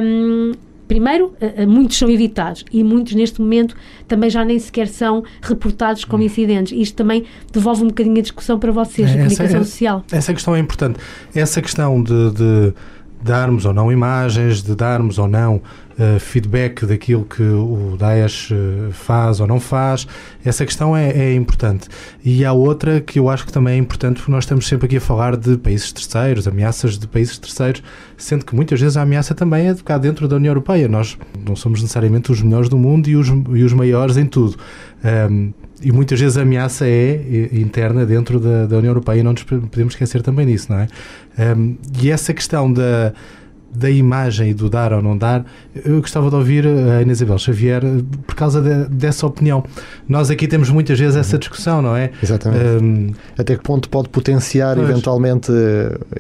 um, primeiro, eh, eh, muitos são evitados e muitos neste momento também já nem sequer são reportados como incidentes. Isto também devolve um bocadinho a discussão para vocês, a comunicação é, social. Essa questão é importante. Essa questão de, de darmos ou não imagens, de darmos ou não uh, feedback daquilo que o Daesh uh, faz ou não faz, essa questão é, é, importante. E há outra que eu acho que também é importante, porque nós estamos sempre aqui a falar de países terceiros, ameaças de países terceiros, sendo que muitas vezes a ameaça também é de cá dentro da União Europeia. Nós não somos necessariamente os melhores do mundo e os, e os maiores em tudo. Um, e muitas vezes a ameaça é interna dentro da, da União Europeia e não nos podemos esquecer também disso, não é? Um, e essa questão da, da imagem e do dar ou não dar, eu gostava de ouvir a Ana Isabel Xavier por causa de, dessa opinião. Nós aqui temos muitas vezes essa discussão, não é? Exatamente. Um, Até que ponto pode potenciar pois. eventualmente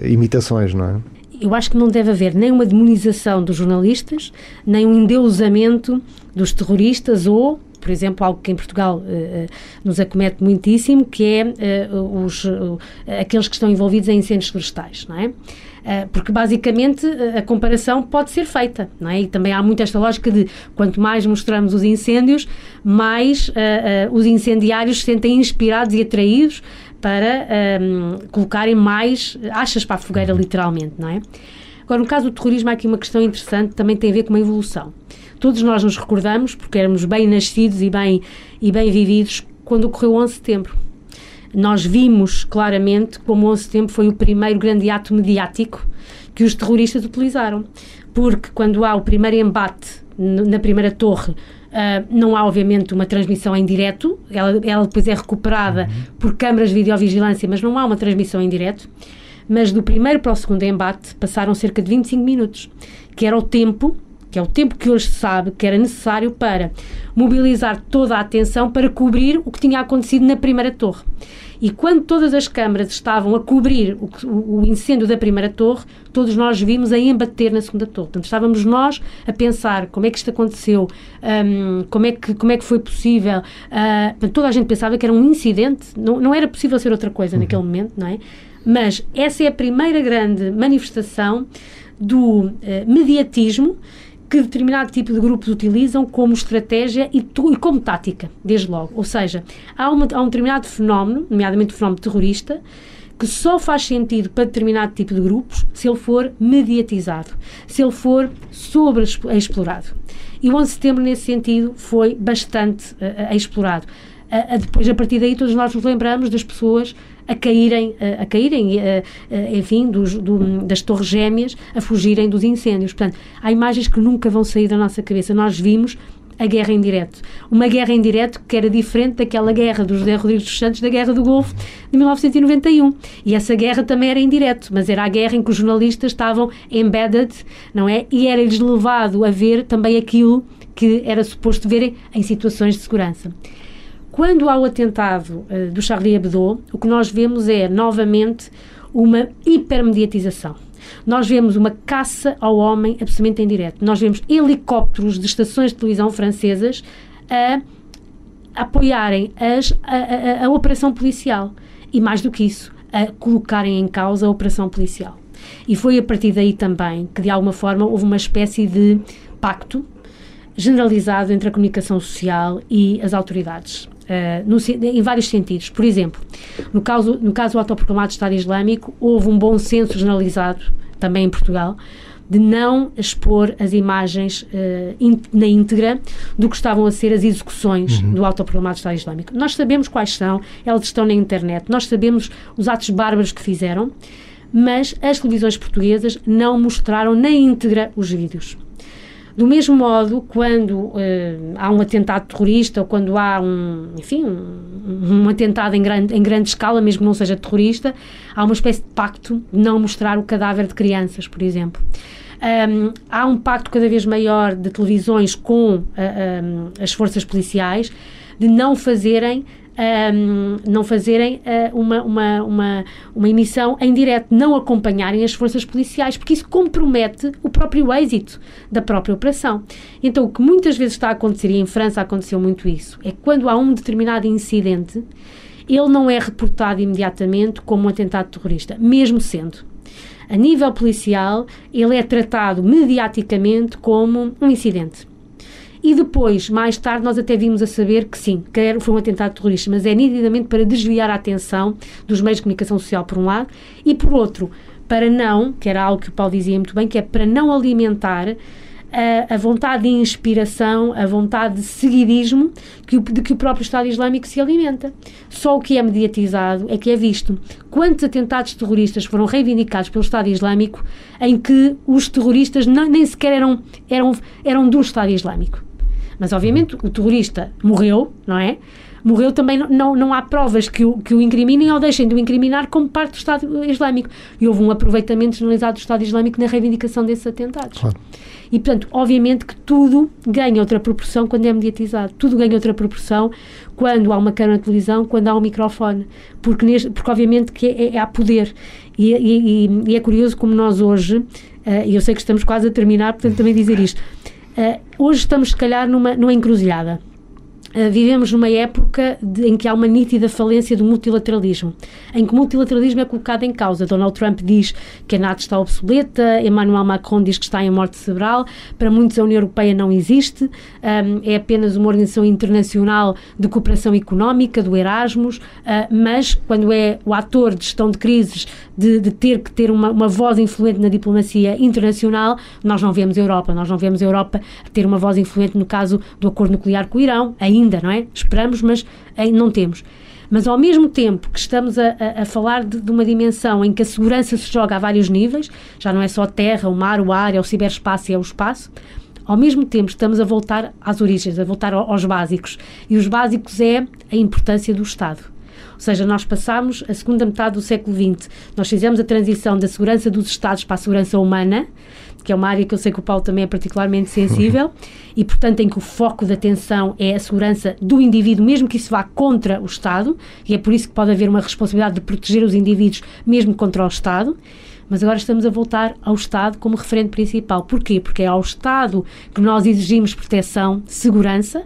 imitações, não é? Eu acho que não deve haver nem uma demonização dos jornalistas, nem um endeusamento dos terroristas ou por exemplo, algo que em Portugal uh, nos acomete muitíssimo, que é uh, os, uh, aqueles que estão envolvidos em incêndios florestais, não é? porque basicamente a comparação pode ser feita, não é? E também há muito esta lógica de quanto mais mostramos os incêndios, mais os incendiários se sentem inspirados e atraídos para um, colocarem mais achas para a fogueira, literalmente, não é? Agora, no caso do terrorismo, há aqui uma questão interessante, também tem a ver com uma evolução. Todos nós nos recordamos, porque éramos bem nascidos e bem, e bem vividos, quando ocorreu o 11 de setembro. Nós vimos claramente como o 11 de setembro foi o primeiro grande ato mediático que os terroristas utilizaram. Porque quando há o primeiro embate na primeira torre, uh, não há obviamente uma transmissão em direto, ela, ela depois é recuperada uhum. por câmaras de videovigilância, mas não há uma transmissão em direto. Mas do primeiro para o segundo embate passaram cerca de 25 minutos, que era o tempo que é o tempo que hoje se sabe que era necessário para mobilizar toda a atenção para cobrir o que tinha acontecido na primeira torre. E quando todas as câmaras estavam a cobrir o, o, incêndio da primeira torre, todos nós vimos a embater na segunda torre. Portanto, estávamos nós a pensar como é que isto aconteceu, um, como, é que, como é que foi possível. Uh, toda a gente pensava que era um incidente, não, não era possível ser outra coisa uhum. naquele momento, não é? Mas essa é a primeira grande manifestação do uh, mediatismo que determinado tipo de grupos utilizam como estratégia e, e como tática, desde logo. Ou seja, há, uma, há um determinado fenómeno, nomeadamente o fenómeno terrorista, que só faz sentido para determinado tipo de grupos se ele for mediatizado, se ele for sobreexplorado. E o 11 de setembro, nesse sentido, foi bastante uh, explorado. Uh, depois, a partir daí, todos nós nos lembramos das pessoas a caírem, a, a caírem enfim, dos, do, das torres gêmeas, a fugirem dos incêndios. Portanto, há imagens que nunca vão sair da nossa cabeça. Nós vimos a guerra em direto. Uma guerra em direto que era diferente daquela guerra do José Rodrigues dos Santos, da Guerra do Golfo de 1991. E essa guerra também era em direto, mas era a guerra em que os jornalistas estavam embedded, não é? E era-lhes levado a ver também aquilo que era suposto verem em situações de segurança. Quando há o atentado uh, do Charlie Hebdo, o que nós vemos é, novamente, uma hipermediatização. Nós vemos uma caça ao homem absolutamente em direto. Nós vemos helicópteros de estações de televisão francesas a apoiarem as, a, a, a, operação policial. E mais do que isso, a colocarem em causa a operação policial. E foi a partir daí também que, de alguma forma, houve uma espécie de pacto generalizado entre a comunicação social e as autoridades. Uh, no, em vários sentidos. Por exemplo, no caso, no caso do autoproclamado Estado Islâmico, houve um bom senso generalizado, também em Portugal, de não expor as imagens uh, in, na íntegra do que estavam a ser as execuções uhum. do autoproclamado Estado Islâmico. Nós sabemos quais são, elas estão na internet, nós sabemos os atos bárbaros que fizeram, mas as televisões portuguesas não mostraram na íntegra os vídeos. Do mesmo modo, quando uh, há um atentado terrorista ou quando há um, enfim, um, um, atentado em grande, em grande escala, mesmo que não seja terrorista, há uma espécie de pacto de não mostrar o cadáver de crianças, por exemplo. Um, há um pacto cada vez maior de televisões com uh, um, as forças policiais de não fazerem um, não fazerem uh, uma, uma, uma, uma emissão em direto, não acompanharem as forças policiais, porque isso compromete o próprio êxito da própria operação. Então, o que muitas vezes está a acontecer, e em França aconteceu muito isso, é que quando há um determinado incidente, ele não é reportado imediatamente como um atentado terrorista, mesmo sendo. A nível policial, ele é tratado mediaticamente como um incidente. E depois, mais tarde, nós até vimos a saber que sim, que foi um atentado terrorista, mas é nitidamente para desviar a atenção dos meios de comunicação social, por um lado, e por outro, para não, que era algo que o Paulo dizia muito bem, que é para não alimentar a, a, vontade de inspiração, a vontade de seguidismo que o, de que o próprio Estado Islâmico se alimenta. Só o que é mediatizado é que é visto. Quantos atentados terroristas foram reivindicados pelo Estado Islâmico em que os terroristas não, nem sequer eram, eram, eram do Estado Islâmico? Mas, obviamente, o terrorista morreu, não é? morreu também não, não, há provas que o, que o incriminem ou deixem de o incriminar como parte do Estado Islâmico. E houve um aproveitamento generalizado do Estado Islâmico na reivindicação desses atentados. Claro. E, portanto, obviamente que tudo ganha outra proporção quando é mediatizado. Tudo ganha outra proporção quando há uma câmara de televisão, quando há um microfone. Porque, neste, porque obviamente, que é, é, há poder. E, e, e, é curioso como nós hoje, uh, e eu sei que estamos quase a terminar, portanto, também dizer isto. Uh, hoje estamos, se calhar, numa, numa encruzilhada. Uh, vivemos numa época de, em que há uma nítida falência do multilateralismo, em que o multilateralismo é colocado em causa. Donald Trump diz que a NATO está obsoleta, Emmanuel Macron diz que está em morte cerebral, para muitos a União Europeia não existe, um, é apenas uma organização internacional de cooperação económica, do Erasmus, uh, mas quando é o ator de gestão de crises, de, de ter que ter uma, uma, voz influente na diplomacia internacional, nós não vemos a Europa, nós não vemos a Europa ter uma voz influente no caso do acordo nuclear com o Irão, ainda ainda, não é? Esperamos, mas não temos. Mas ao mesmo tempo que estamos a, a, falar de, de, uma dimensão em que a segurança se joga a vários níveis, já não é só a terra, o mar, o ar, é o ciberespaço e é o espaço, ao mesmo tempo estamos a voltar às origens, a voltar aos básicos. E os básicos é a importância do Estado. Ou seja, nós passamos a segunda metade do século XX, nós fizemos a transição da segurança dos Estados para a segurança humana, que é uma área que eu sei que o Paulo também é particularmente sensível, <laughs> e portanto em que o foco da atenção é a segurança do indivíduo, mesmo que isso vá contra o Estado, e é por isso que pode haver uma responsabilidade de proteger os indivíduos mesmo contra o Estado. Mas agora estamos a voltar ao Estado como referente principal. Porquê? Porque é ao Estado que nós exigimos proteção, segurança,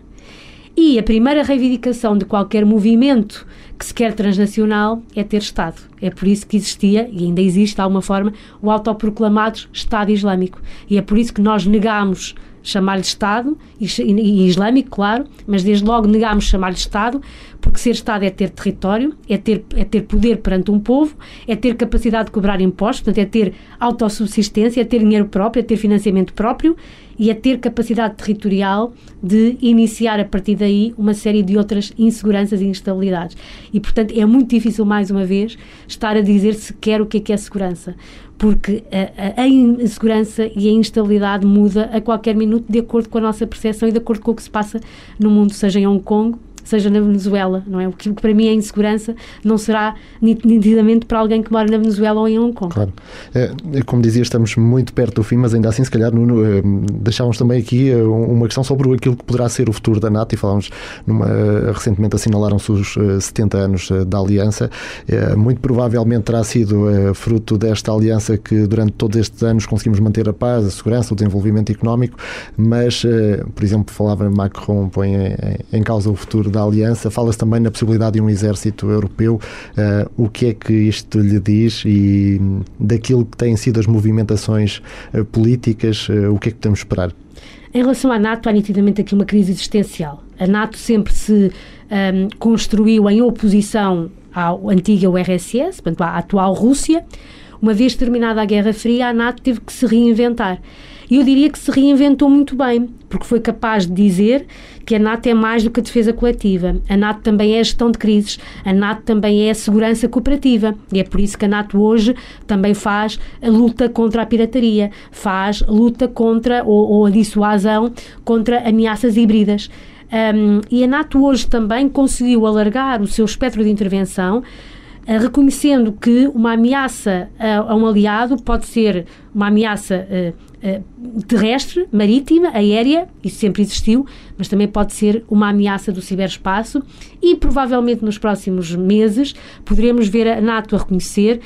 e a primeira reivindicação de qualquer movimento que se quer transnacional é ter Estado. É por isso que existia, e ainda existe de alguma forma, o autoproclamado Estado Islâmico. E é por isso que nós negamos chamar-lhe Estado, e, islâmico, claro, mas desde logo negámos chamar-lhe Estado, porque ser Estado é ter território, é ter, é ter poder perante um povo, é ter capacidade de cobrar impostos, portanto, é ter autossubsistência, é ter dinheiro próprio, é ter financiamento próprio e é ter capacidade territorial de iniciar a partir daí uma série de outras inseguranças e instabilidades. E, portanto, é muito difícil, mais uma vez, estar a dizer sequer o que é que é segurança porque a, a, insegurança e a instabilidade muda a qualquer minuto de acordo com a nossa percepção e de acordo com o que se passa no mundo, seja em Hong Kong, seja na Venezuela, não é? O que, para mim é insegurança não será nitidamente para alguém que mora na Venezuela ou em Hong Kong. Claro. É, é, como dizia, estamos muito perto do fim, mas ainda assim, se calhar, Nuno, é, deixávamos também aqui é, uma questão sobre aquilo que poderá ser o futuro da NATO e falámos numa, recentemente assinalaram-se os 70 anos da aliança. Muito provavelmente terá sido fruto desta aliança que durante todos estes anos conseguimos manter a paz, a segurança, o desenvolvimento económico, mas, por exemplo, falava Macron põe em causa o futuro da da aliança, fala-se também na possibilidade de um exército europeu. Uh, o que é que isto lhe diz e daquilo que têm sido as movimentações uh, políticas, uh, o que é que podemos esperar? Em relação à NATO, há nitidamente aqui uma crise existencial. A NATO sempre se um, construiu em oposição à antiga URSS, portanto, à atual Rússia. Uma vez terminada a Guerra Fria, a NATO teve que se reinventar. E eu diria que se reinventou muito bem, porque foi capaz de dizer que a NATO é mais do que a defesa coletiva. A NATO também é a gestão de crises, a NATO também é a segurança cooperativa. E é por isso que a NATO hoje também faz a luta contra a pirataria, faz luta contra ou, ou a dissuasão contra ameaças híbridas. Um, e a NATO hoje também conseguiu alargar o seu espectro de intervenção reconhecendo que uma ameaça a, a, um aliado pode ser uma ameaça uh, terrestre, marítima, aérea, isso sempre existiu, mas também pode ser uma ameaça do ciberespaço e provavelmente nos próximos meses poderemos ver a NATO a reconhecer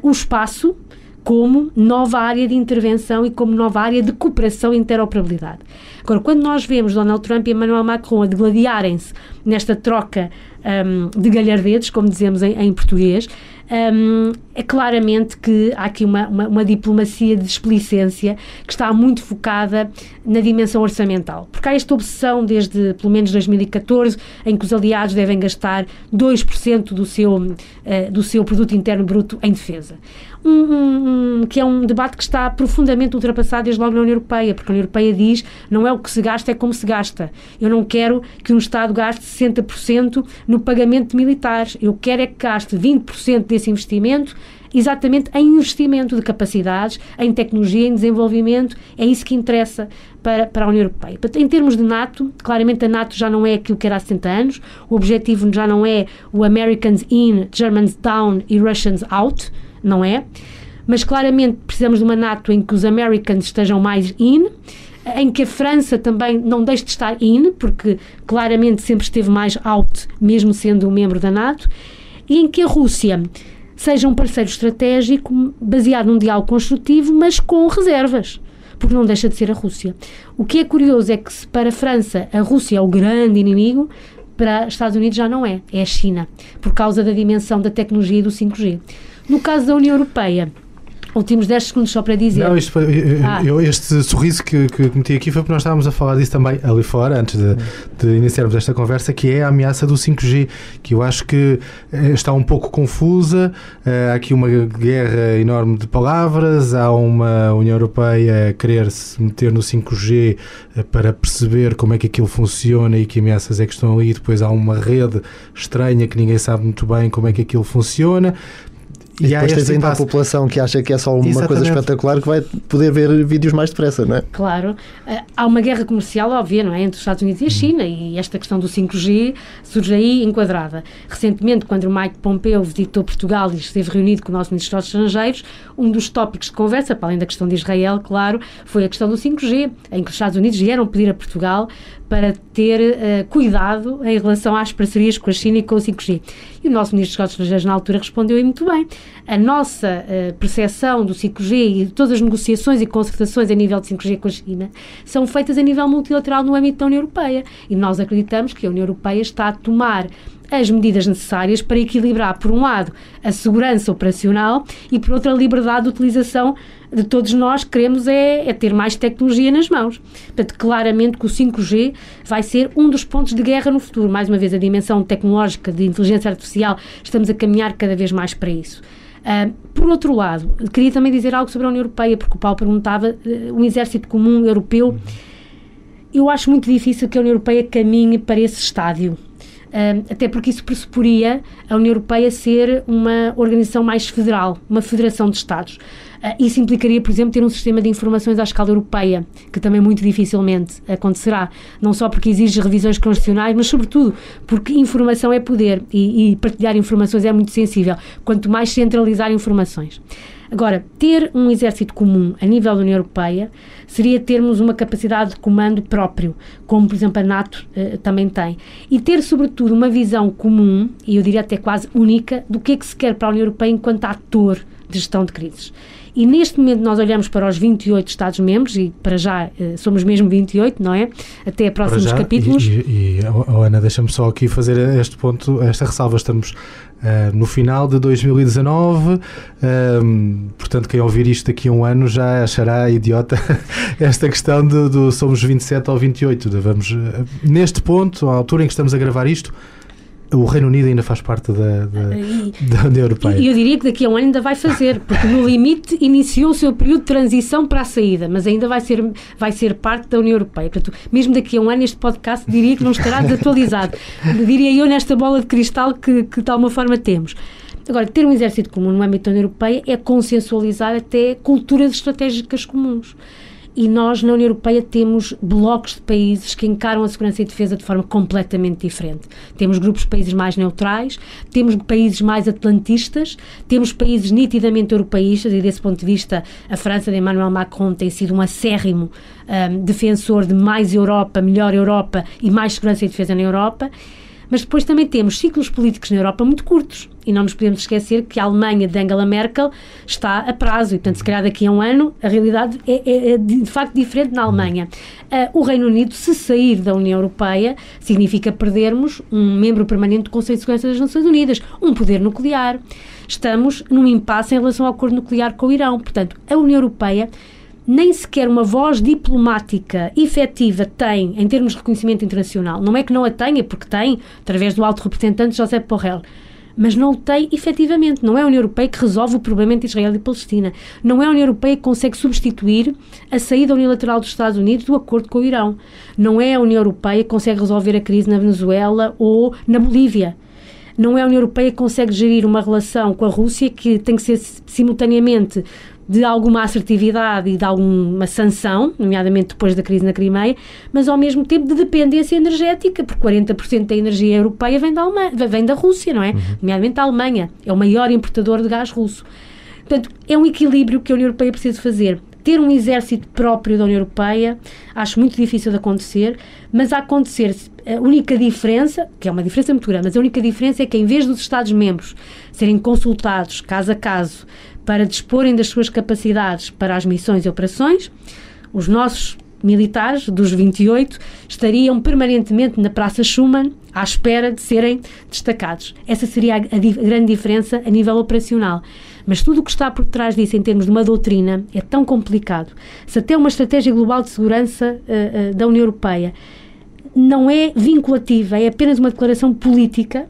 o espaço como nova área de intervenção e como nova área de cooperação e interoperabilidade. Agora, quando nós vemos Donald Trump e Emmanuel Macron a degladiarem-se nesta troca um, de galhardetes, como dizemos em, em português, um, é claramente que há aqui uma, uma, uma, diplomacia de explicência que está muito focada na dimensão orçamental. Porque há esta obsessão desde pelo menos 2014 em que os aliados devem gastar 2% do seu, uh, do seu produto interno bruto em defesa um, um, que é um debate que está profundamente ultrapassado desde logo na União Europeia, porque a União Europeia diz não é o que se gasta, é como se gasta. Eu não quero que um Estado gaste 60% no pagamento de militares. Eu quero é que gaste 20% desse investimento exatamente em investimento de capacidades, em tecnologia, em desenvolvimento. É isso que interessa para, para a União Europeia. Em termos de NATO, claramente a NATO já não é aquilo que era há 60 anos. O objetivo já não é o Americans in, Germans down e Russians out não é? Mas claramente precisamos de uma NATO em que os Americans estejam mais in, em que a França também não deixe de estar in, porque claramente sempre esteve mais out, mesmo sendo um membro da NATO, e em que a Rússia seja um parceiro estratégico baseado num diálogo construtivo, mas com reservas, porque não deixa de ser a Rússia. O que é curioso é que, para a França a Rússia é o grande inimigo, para os Estados Unidos já não é, é a China, por causa da dimensão da tecnologia e do 5G. No caso da União Europeia, Últimos 10 segundos só para dizer. Não, isto, ah. eu, este sorriso que, que meti aqui foi porque nós estávamos a falar disso também ali fora, antes de, de, iniciarmos esta conversa, que é a ameaça do 5G, que eu acho que eh, está um pouco confusa. Eh, há aqui uma guerra enorme de palavras, há uma União Europeia a querer se meter no 5G eh, para perceber como é que aquilo funciona e que ameaças é que estão ali. Depois há uma rede estranha que ninguém sabe muito bem como é que aquilo funciona. E, e depois tens ainda a população que acha que é só uma Exatamente. coisa espetacular que vai poder ver vídeos mais depressa, não é? Claro. Eh, há uma guerra comercial óbvia, não é? Entre os Estados Unidos e a China e esta questão do 5G surge aí enquadrada. Recentemente, quando o Mike Pompeo visitou Portugal e esteve reunido com o nosso Ministro dos Estrangeiros, um dos tópicos de conversa, para além da questão de Israel, claro, foi a questão do 5G, em que os Estados Unidos vieram pedir a Portugal para ter uh, cuidado em relação às parcerias com a China e com o 5G. E o nosso Ministro dos Negócios Estrangeiros, na altura, respondeu e muito bem. A nossa uh, percepção do 5G e todas as negociações e concertações a nível de 5G com a China são feitas a nível multilateral no âmbito da União Europeia. E nós acreditamos que a União Europeia está a tomar as medidas necessárias para equilibrar, por um lado, a segurança operacional e, por outro, a liberdade de utilização de todos nós queremos é, é, ter mais tecnologia nas mãos. Portanto, claramente que o 5G vai ser um dos pontos de guerra no futuro. Mais uma vez, a dimensão tecnológica de inteligência artificial, estamos a caminhar cada vez mais para isso. Uh, por outro lado, queria também dizer algo sobre a União Europeia, porque o Paulo perguntava uh, um exército comum europeu. Eu acho muito difícil que a União Europeia caminhe para esse estádio até porque isso pressuporia a União Europeia ser uma organização mais federal, uma federação de Estados. Uh, isso implicaria, por exemplo, ter um sistema de informações à escala europeia, que também muito dificilmente acontecerá, não só porque exige revisões constitucionais, mas sobretudo porque informação é poder e, e partilhar informações é muito sensível, quanto mais centralizar informações. Agora, ter um exército comum a nível da União Europeia seria termos uma capacidade de comando próprio, como, por exemplo, a NATO eh, também tem. E ter, sobretudo, uma visão comum, e eu diria até quase única, do que é que se quer para a União Europeia enquanto ator de gestão de crises. E neste momento nós olhamos para os 28 Estados-membros, e para já eh, somos mesmo 28, não é? Até próximos já, capítulos. E, e, e oh, Ana, deixa-me só aqui fazer este ponto, esta ressalva. Estamos Uh, no final de 2019. Uh, portanto, quem ouvir isto daqui a um ano já achará idiota <laughs> esta questão do, do somos 27 ou 28. Vamos, uh, neste ponto, à altura em que estamos a gravar isto, o Reino Unido ainda faz parte da, da, e, da União Europeia. E eu diria que daqui a um ano ainda vai fazer, porque no limite iniciou o seu período de transição para a saída, mas ainda vai ser, vai ser parte da União Europeia. Portanto, mesmo daqui a um ano este podcast diria que não estará desatualizado. <laughs> diria eu nesta bola de cristal que, que de alguma forma temos. Agora, ter um exército comum no âmbito da União Europeia é consensualizar até culturas estratégicas comuns. E nós, na União Europeia, temos blocos de países que encaram a segurança e defesa de forma completamente diferente. Temos grupos de países mais neutrais, temos países mais atlantistas, temos países nitidamente europeístas, e desse ponto de vista, a França de Emmanuel Macron tem sido um acérrimo um, defensor de mais Europa, melhor Europa e mais segurança e defesa na Europa. Mas depois também temos ciclos políticos na Europa muito curtos. E não nos podemos esquecer que a Alemanha de Angela Merkel está a prazo. E, portanto, se calhar daqui a um ano, a realidade é, é, é de facto diferente na Alemanha. Uh, o Reino Unido, se sair da União Europeia, significa perdermos um membro permanente do Conselho de Segurança das Nações Unidas, um poder nuclear. Estamos num impasse em relação ao acordo nuclear com o Irão. Portanto, a União Europeia nem sequer uma voz diplomática efetiva tem em termos de reconhecimento internacional. Não é que não a tenha, porque tem, através do alto representante José Borrell, mas não o tem efetivamente. Não é a União Europeia que resolve o problema entre Israel e Palestina. Não é a União Europeia que consegue substituir a saída unilateral dos Estados Unidos do acordo com o Irão. Não é a União Europeia que consegue resolver a crise na Venezuela ou na Bolívia não é a União Europeia que consegue gerir uma relação com a Rússia que tem que ser simultaneamente de alguma assertividade e de alguma sanção, nomeadamente depois da crise na Crimeia, mas ao mesmo tempo de dependência energética, porque 40% da energia europeia vem da, Alemanha, vem da Rússia, não é? Uhum. Nomeadamente a Alemanha, é o maior importador de gás russo. Portanto, é um equilíbrio que a União Europeia precisa fazer. Ter um exército próprio da União Europeia acho muito difícil de acontecer, mas a acontecer, a única diferença, que é uma diferença muito grande, mas a única diferença é que em vez dos Estados-membros serem consultados caso a caso para disporem das suas capacidades para as missões e operações, os nossos militares, dos 28, estariam permanentemente na Praça Schumann à espera de serem destacados. Essa seria a, a, a grande diferença a nível operacional. Mas tudo o que está por trás disso, em termos de uma doutrina, é tão complicado. Se até uma estratégia global de segurança uh, uh, da União Europeia não é vinculativa, é apenas uma declaração política,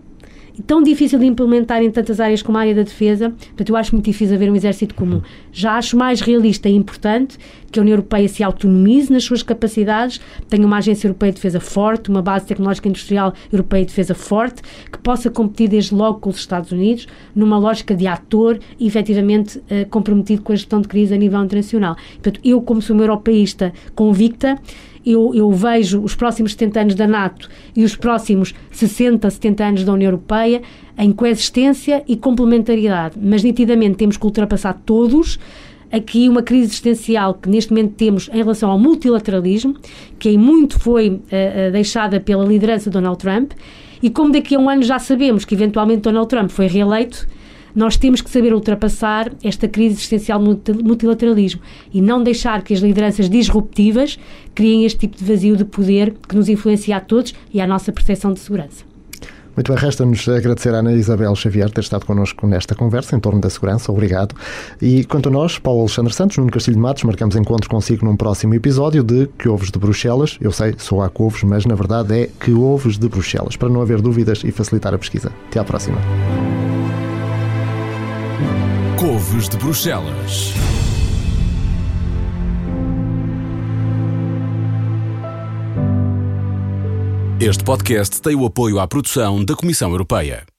tão difícil de implementar em tantas áreas como a área da defesa, portanto, eu acho muito difícil haver um exército comum. Já acho mais realista e importante que a União Europeia se autonomize nas suas capacidades, tenha uma agência europeia de defesa forte, uma base tecnológica industrial europeia de defesa forte, que possa competir desde logo com os Estados Unidos, numa lógica de ator efetivamente uh, comprometido com a gestão de crise a nível internacional. Portanto, eu, como sou uma europeísta convicta, eu, eu vejo os próximos 70 anos da NATO e os próximos 60, 70 anos da União Europeia em coexistência e complementaridade, mas nitidamente temos que ultrapassar todos. Aqui uma crise existencial que neste momento temos em relação ao multilateralismo, que em muito foi uh, deixada pela liderança de Donald Trump, e como daqui a um ano já sabemos que eventualmente Donald Trump foi reeleito, nós temos que saber ultrapassar esta crise existencial do multilateralismo e não deixar que as lideranças disruptivas criem este tipo de vazio de poder que nos influencia a todos e à nossa percepção de segurança. Muito bem, resta-nos agradecer à Ana Isabel Xavier ter estado connosco nesta conversa em torno da segurança. Obrigado. E quanto a nós, Paulo Alexandre Santos, Nuno Castilho de Matos, marcamos encontro consigo num próximo episódio de Que Ovos de Bruxelas. Eu sei, sou a couves, mas na verdade é Que Ovos de Bruxelas, para não haver dúvidas e facilitar a pesquisa. Até à próxima. Couves de Bruxelas. Este podcast tem o apoio à produção da Comissão Europeia.